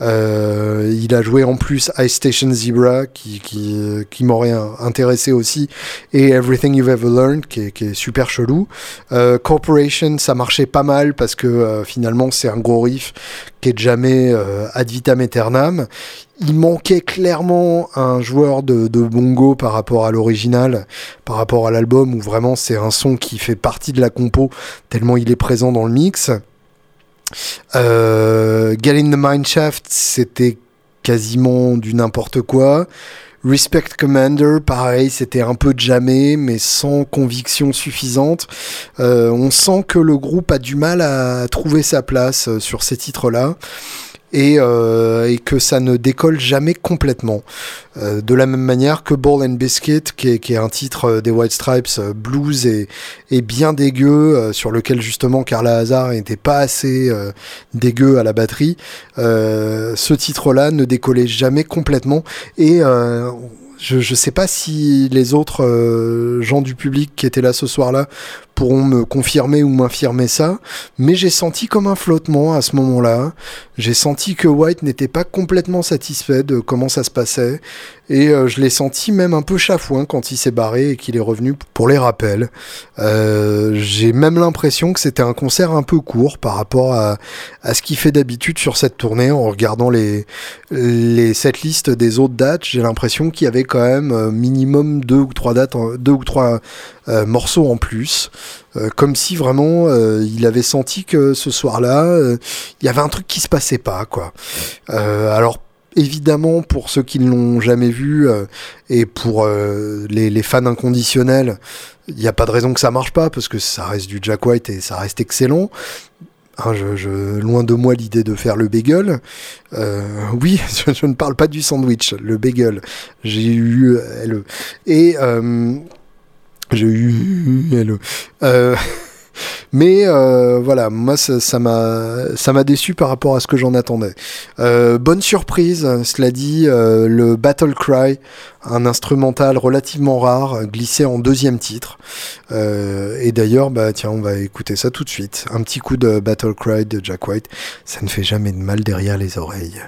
Euh, il a joué en plus Ice Station Zebra, qui, qui, qui m'aurait intéressé aussi, et Everything You've Ever Learned, qui est, qui est super chelou. Euh, Corporation, ça marchait pas mal parce que euh, finalement c'est un gros riff qui est jamais euh, ad vitam aeternam il manquait clairement un joueur de, bongo par rapport à l'original, par rapport à l'album, où vraiment c'est un son qui fait partie de la compo, tellement il est présent dans le mix. Euh, Get in the Mineshaft, c'était quasiment du n'importe quoi. Respect Commander, pareil, c'était un peu jamais, mais sans conviction suffisante. Euh, on sent que le groupe a du mal à trouver sa place euh, sur ces titres-là et, euh, et, que ça ne décolle jamais complètement. Euh, de la même manière que Ball and Biscuit, qui est, qui est un titre euh, des White Stripes, euh, blues et, et bien dégueu, euh, sur lequel justement Carla Hazard n'était pas assez dégueu à la batterie. ce titre-là ne décollait jamais complètement et je ne sais pas si les autres gens du public qui étaient là ce soir-là pourront me confirmer ou m'infirmer ça, mais j'ai senti comme un flottement à ce moment-là. J'ai senti que White n'était pas complètement satisfait de comment ça se passait, et euh, je l'ai senti même un peu chafouin quand il s'est barré et qu'il est revenu pour les rappels. Euh, j'ai même l'impression que c'était un concert un peu court par rapport à, ce qu'il fait d'habitude sur cette tournée. En regardant les, les setlists des autres dates, j'ai l'impression qu'il y avait quand même euh, minimum deux ou trois dates, deux ou trois morceaux en plus, comme si vraiment il avait senti que ce soir-là, il y avait un truc qui se passait pas, quoi. alors évidemment, pour ceux qui ne l'ont jamais vu et pour les, les, fans inconditionnels, il n'y a pas de raison que ça marche pas parce que ça reste du Jack White et ça reste excellent. Hein, je, loin de moi l'idée de faire le bagel. oui, je, je, ne parle pas du sandwich, le bagel. J'ai eu le et j'ai eu euh, mais euh, voilà, moi ça m'a déçu par rapport à ce que j'en attendais. Euh, bonne surprise, cela dit, euh, le Battle Cry, un instrumental relativement rare, glissé en deuxième titre. Et d'ailleurs, bah tiens, on va écouter ça tout de suite. Un petit coup de Battle Cry de Jack White, ça ne fait jamais de mal derrière les oreilles.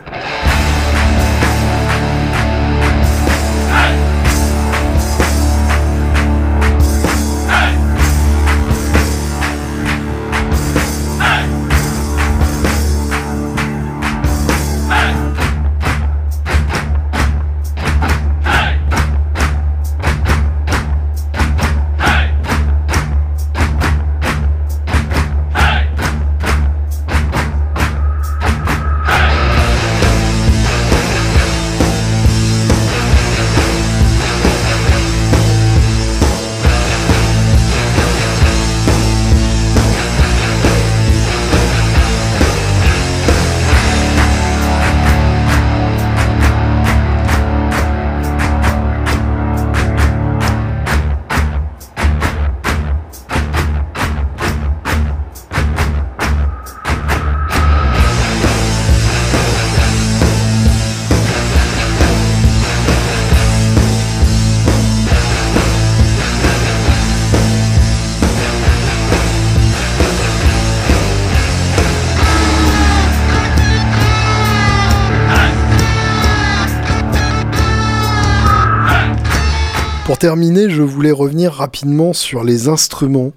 Terminer, je voulais revenir rapidement sur les instruments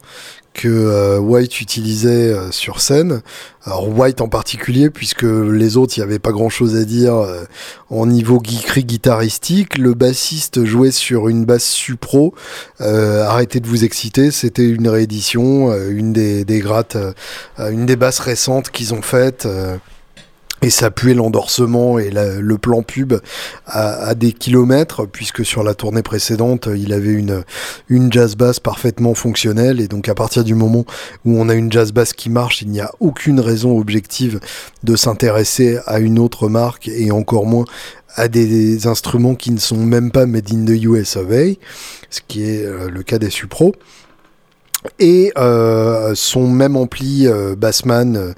que euh, White utilisait euh, sur scène. Alors White en particulier, puisque les autres, il n'y avait pas grand-chose à dire euh, en niveau geekery guitaristique. Le bassiste jouait sur une basse Supro. arrêtez de vous exciter, c'était une réédition, une des, des grattes, une des basses récentes qu'ils ont faites et ça puait l'endorsement et le plan pub à, des kilomètres, puisque sur la tournée précédente, il avait une, une jazz bass parfaitement fonctionnelle, et donc à partir du moment où on a une jazz bass qui marche, il n'y a aucune raison objective de s'intéresser à une autre marque, et encore moins à des, instruments qui ne sont même pas made in the US of A, ce qui est euh, le cas des Supro et euh, son même ampli euh, Bassman, euh,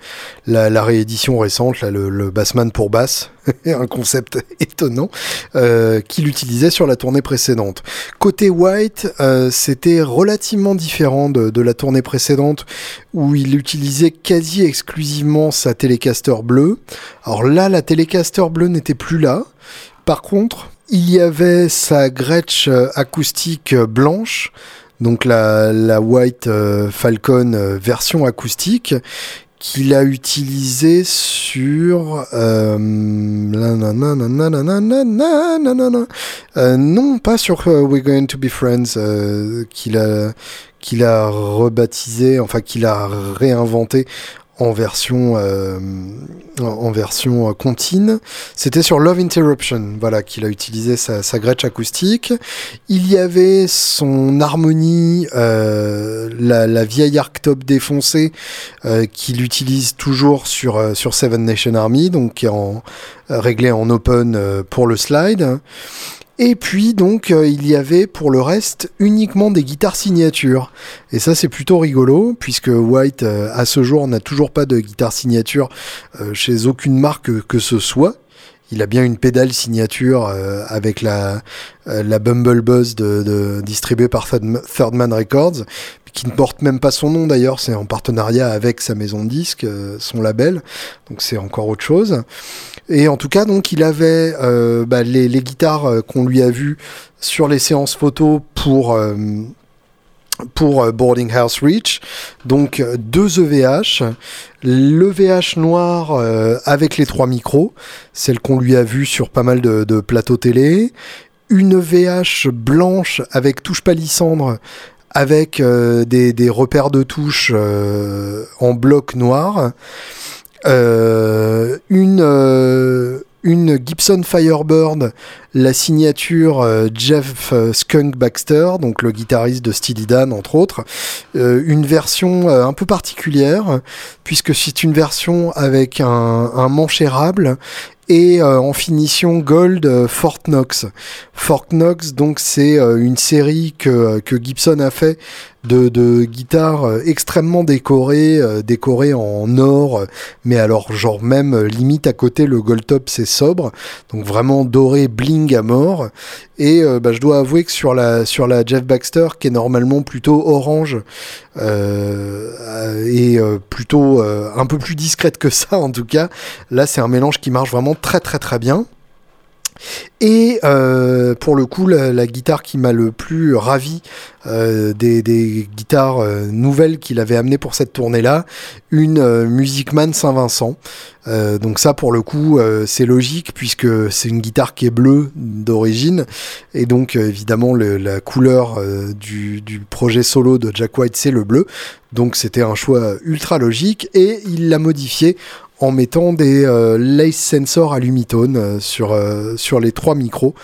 la, réédition récente, le, Bassman pour basse, un concept étonnant, qu'il utilisait sur la tournée précédente. Côté White, c'était relativement différent de, la tournée précédente, où il utilisait quasi exclusivement sa Telecaster bleue. Alors là, la Telecaster bleue n'était plus là. Par contre, il y avait sa Gretsch acoustique blanche, donc la, White euh, Falcon euh, version acoustique qu'il a utilisé sur euh, non pas sur We're Going to Be Friends qu'il qu'il a rebaptisé enfin qu'il a réinventé en version euh, en version euh, contine. C'était sur Love Interruption, voilà, qu'il a utilisé sa, sa Gretsch acoustique. Il y avait son harmonie, euh, la, la, vieille arctop défoncée, euh, qu'il utilise toujours sur euh, sur Seven Nation Army, donc en réglé en open pour le slide. Et puis donc euh, il y avait pour le reste uniquement des guitares signatures. Et ça c'est plutôt rigolo puisque White euh, à ce jour n'a toujours pas de guitare signature euh, chez aucune marque que ce soit. Il a bien une pédale signature avec la, la Bumble Buzz de, distribuée par Third Man Records, qui ne porte même pas son nom d'ailleurs, c'est en partenariat avec sa maison de disques, son label, donc c'est encore autre chose. Et en tout cas, donc, il avait euh, bah, les, guitares euh, qu'on lui a vues sur les séances photos pour euh, pour Boarding House Reach, donc deux EVH, l'EVH noir avec les trois micros, celle qu'on lui a vue sur pas mal de, plateaux télé, une EVH blanche avec touche palissandre avec des, repères de touche en bloc noir, euh, une, euh, une Gibson Firebird, la signature euh, Jeff Skunk Baxter, donc le guitariste de Steely Dan entre autres, une version un peu particulière puisque c'est une version avec un, un manche érable et en finition gold Fort Knox. Fort Knox donc c'est une série que Gibson a fait de, de guitares euh, extrêmement décorées, euh, décorées en or, mais alors genre même euh, limite à côté le gold top c'est sobre, donc vraiment doré bling à mort. Et bah, je dois avouer que sur la sur la Jeff Baxter qui est normalement plutôt orange et plutôt un peu plus discrète que ça en tout cas, là c'est un mélange qui marche vraiment très très très bien. Et euh, pour le coup, la, guitare qui m'a le plus ravi euh, des, guitares euh, nouvelles qu'il avait amenées pour cette tournée-là, une Musicman Saint-Vincent. donc ça, pour le coup, c'est logique puisque c'est une guitare qui est bleue d'origine et donc évidemment la couleur du, du, projet solo de Jack White c'est le bleu. Donc c'était un choix ultra logique et il l'a modifié en mettant des euh, lace sensors à lumitone euh, sur, euh, sur les trois micros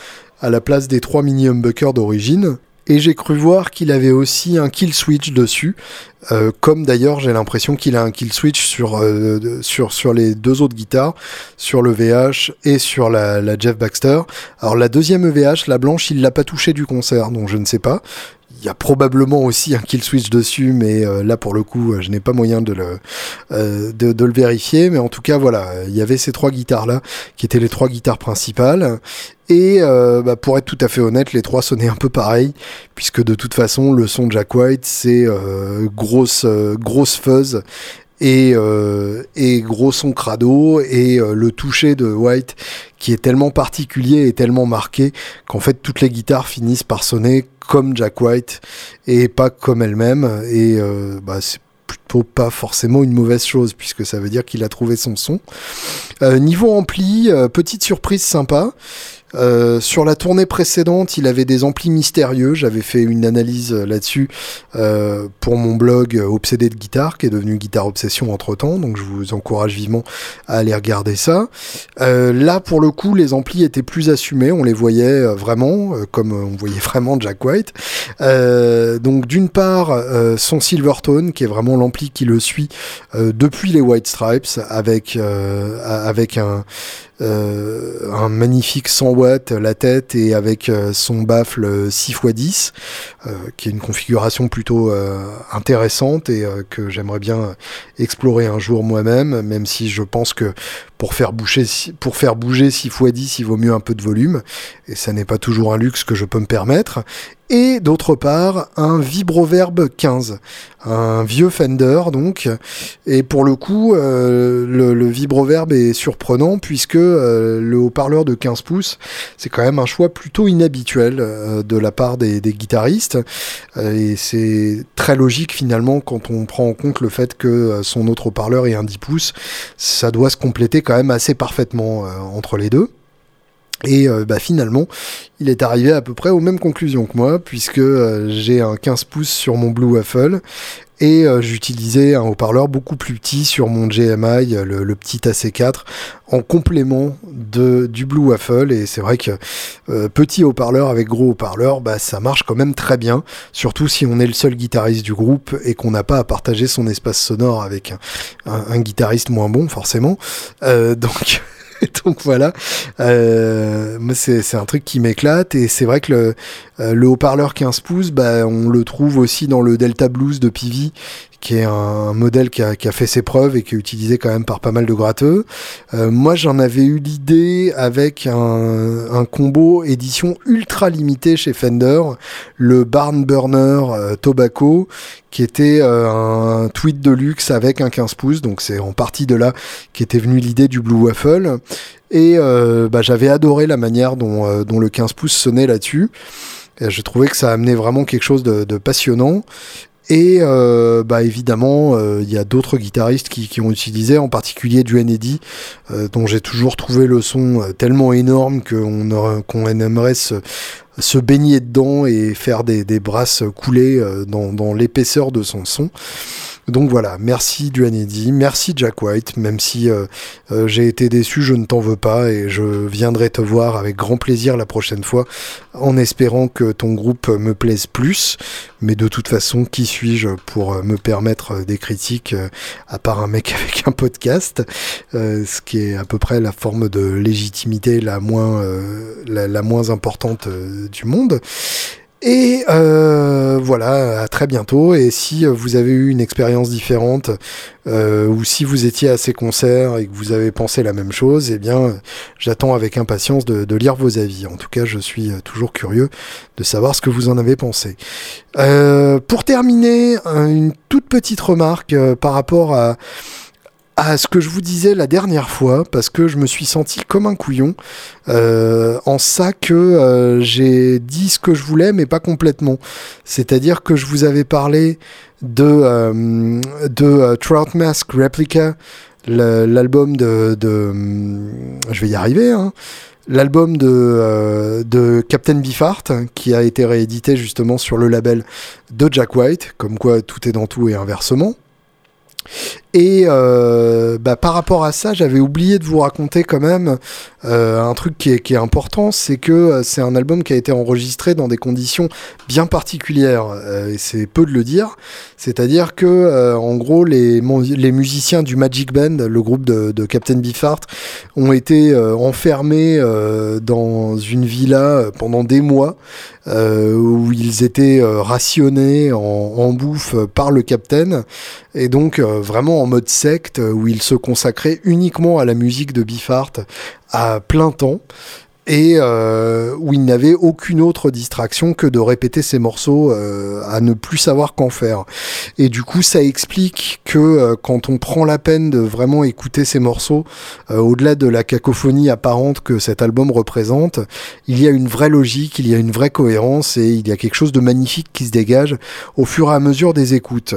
à la place des trois mini humbuckers d'origine. Et j'ai cru voir qu'il avait aussi un kill switch dessus, comme d'ailleurs j'ai l'impression qu'il a un kill switch sur, les deux autres guitares, sur le VH et sur la, Jeff Baxter. Alors la deuxième EVH, la blanche, il l'a pas touché du concert, donc je ne sais pas. Il y a probablement aussi un kill switch dessus, mais euh, là pour le coup, euh, je n'ai pas moyen de le, euh, de, le vérifier. Mais en tout cas, voilà, il y avait ces trois guitares là, qui étaient les trois guitares principales. Et bah, pour être tout à fait honnête, les trois sonnaient un peu pareil, puisque de toute façon, le son de Jack White, c'est grosse, grosse fuzz et, et gros son crado et le toucher de White qui est tellement particulier et tellement marqué qu'en fait toutes les guitares finissent par sonner comme Jack White et pas comme elle-même. Et euh, bah, c'est plutôt pas forcément une mauvaise chose puisque ça veut dire qu'il a trouvé son son. Euh, niveau ampli, euh, petite surprise sympa. Euh, sur la tournée précédente, il avait des amplis mystérieux. J'avais fait une analyse là-dessus euh, pour mon blog Obsédé de guitare, qui est devenu Guitare Obsession entre temps. Donc je vous encourage vivement à aller regarder ça. Euh, là, pour le coup, les amplis étaient plus assumés. On les voyait vraiment, comme on voyait vraiment Jack White. donc d'une part, son Silvertone, qui est vraiment l'ampli qui le suit depuis les White Stripes, avec avec un euh, un magnifique 100 watts la tête et avec euh, son baffle 6x10 euh, qui est une configuration plutôt intéressante et que j'aimerais bien explorer un jour moi-même même si je pense que pour faire bouger pour faire bouger 6 x 10 il vaut mieux un peu de volume et ça n'est pas toujours un luxe que je peux me permettre et d'autre part un Vibroverb 15, un vieux Fender donc. Et pour le coup, euh, le, le Vibroverb est surprenant puisque euh, le haut-parleur de 15 pouces, c'est quand même un choix plutôt inhabituel euh, de la part des, des guitaristes. et c'est très logique finalement quand on prend en compte le fait que son autre haut-parleur est un 10 pouces. Ça doit se compléter quand même assez parfaitement entre les deux. Et euh, bah, finalement, il est arrivé à peu près aux mêmes conclusions que moi, puisque euh, j'ai un 15 pouces sur mon Blue Waffle et euh, j'utilisais un haut-parleur beaucoup plus petit sur mon GMI, le, petit AC4, en complément de, du Blue Waffle. Et c'est vrai que petit haut-parleur avec gros haut-parleur, bah, ça marche quand même très bien, surtout si on est le seul guitariste du groupe et qu'on n'a pas à partager son espace sonore avec un, un guitariste moins bon, forcément. donc. donc voilà, euh, c'est un truc qui m'éclate et c'est vrai que le, euh, le haut-parleur 15 pouces, bah, on le trouve aussi dans le Delta Blues de Pivi qui est un modèle qui a, fait ses preuves et qui est utilisé quand même par pas mal de gratteux. Euh, moi, j'en avais eu l'idée avec un, combo édition ultra limitée chez Fender, le Barn Burner euh, Tobacco, qui était euh, un tweet de luxe avec un 15 pouces. Donc c'est en partie de là qu'était venue l'idée du Blue Waffle. Et bah, j'avais adoré la manière dont, le 15 pouces sonnait là-dessus. Je trouvais que ça amenait vraiment quelque chose de passionnant. Et euh, bah évidemment, euh, il y a d'autres guitaristes qui, ont utilisé, en particulier du Eddy, euh, dont j'ai toujours trouvé le son euh, tellement énorme qu'on qu'on aimerait se, se, baigner dedans et faire des, des brasses couler euh, dans, dans l'épaisseur de son son. Donc voilà, merci Duanedi, merci Jack White, même si euh, euh, j'ai été déçu, je ne t'en veux pas et je viendrai te voir avec grand plaisir la prochaine fois en espérant que ton groupe me plaise plus. Mais de toute façon, qui suis-je pour euh, me permettre des critiques à part un mec avec un podcast, ce qui est à peu près la forme de légitimité la moins, la, la moins importante du monde. Et euh, voilà, à très bientôt. Et si vous avez eu une expérience différente, euh, ou si vous étiez à ces concerts et que vous avez pensé la même chose, eh bien, j'attends avec impatience de, lire vos avis. En tout cas, je suis toujours curieux de savoir ce que vous en avez pensé. Euh, pour terminer, une toute petite remarque euh, par rapport à à ce que je vous disais la dernière fois, parce que je me suis senti comme un couillon, euh, en ça que euh, j'ai dit ce que je voulais, mais pas complètement. C'est-à-dire que je vous avais parlé de, euh, de euh, Trout Mask Replica, l'album de, Je vais y arriver, hein l'album de, euh, de Captain Beefheart qui a été réédité justement sur le label de Jack White, comme quoi tout est dans tout et inversement. Et euh, bah, par rapport à ça, j'avais oublié de vous raconter quand même euh, un truc qui est, important, c'est que euh, c'est un album qui a été enregistré dans des conditions bien particulières, et c'est peu de le dire. C'est-à-dire que, en gros, les, musiciens du Magic Band, le groupe de, Captain Beefheart, ont été enfermés dans une villa pendant des mois, où ils étaient rationnés en, en, bouffe par le Captain, et donc vraiment mode secte où il se consacrait uniquement à la musique de Biffart à plein temps. Et euh, où il n'avait aucune autre distraction que de répéter ses morceaux euh, à ne plus savoir qu'en faire. Et du coup, ça explique que euh, quand on prend la peine de vraiment écouter ces morceaux, au-delà de la cacophonie apparente que cet album représente, il y a une vraie logique, il y a une vraie cohérence et il y a quelque chose de magnifique qui se dégage au fur et à mesure des écoutes.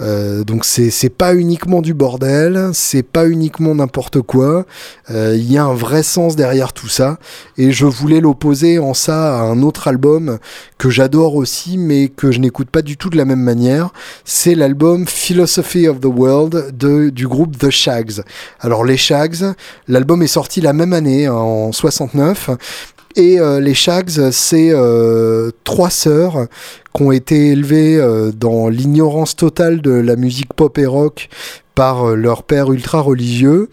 donc c'est c'est pas uniquement du bordel, c'est pas uniquement n'importe quoi. il y a un vrai sens derrière tout ça et je voulais l'opposer en ça à un autre album que j'adore aussi mais que je n'écoute pas du tout de la même manière. C'est l'album Philosophy of the World de, du groupe The Shags. Alors les Shags, l'album est sorti la même année hein, en 69 et euh, les Shags, c'est euh, trois sœurs qui ont été élevées euh, dans l'ignorance totale de la musique pop et rock par leur père ultra religieux,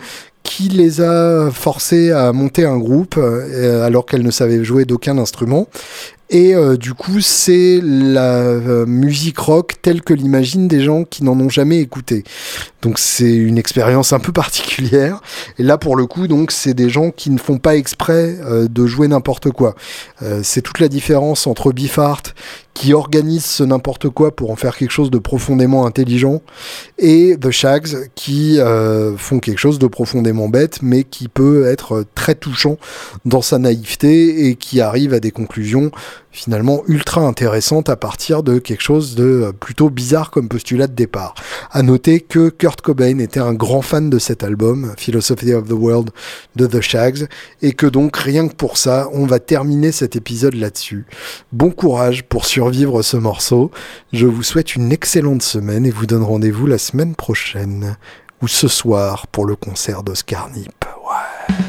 qui les a forcées à monter un groupe euh, alors qu'elles ne savaient jouer d'aucun instrument. Et euh, du coup, c'est la euh, musique rock telle que l'imaginent des gens qui n'en ont jamais écouté. Donc c'est une expérience un peu particulière. Et là, pour le coup, donc c'est des gens qui ne font pas exprès de jouer n'importe quoi. c'est toute la différence entre Biffart, qui organise ce n'importe quoi pour en faire quelque chose de profondément intelligent, et The Shags qui euh, font quelque chose de profondément bête, mais qui peut être très touchant dans sa naïveté et qui arrive à des conclusions finalement ultra intéressantes à partir de quelque chose de plutôt bizarre comme postulat de départ. À noter que Kurt Cobain était un grand fan de cet album, Philosophy of the World de The Shags, et que donc rien que pour ça, on va terminer cet épisode là-dessus. Bon courage pour survivre ce morceau. Je vous souhaite une excellente semaine et vous donne rendez-vous la semaine prochaine ou ce soir pour le concert d'Oscar Nip. Ouais.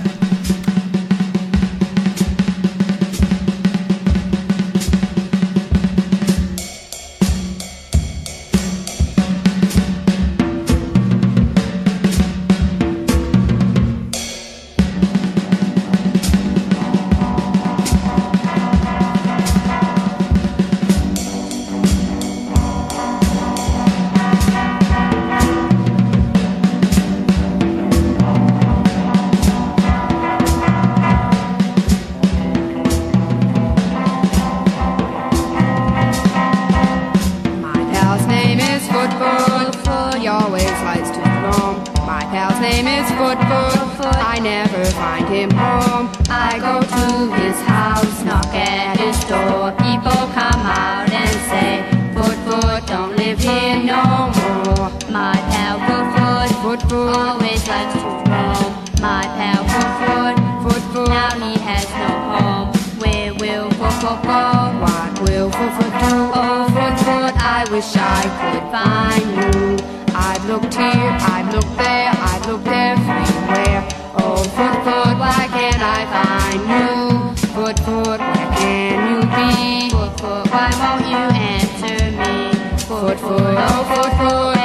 name is Footfoot. I never find him home. I go to his house, knock at his door. People come out and say, Foot Foot, don't live here no more. My pal foot always likes to roam. My pal foot foot now he has no home. Where will foot go? What will Footfoot do? Oh, Footfoot, I wish I could find you. I've looked here, I've looked there looked everywhere. Oh, foot, foot, why can't I find you? Foot, foot, where can you be? Foot, foot, why won't you answer me? Foot, foot, oh, foot, foot.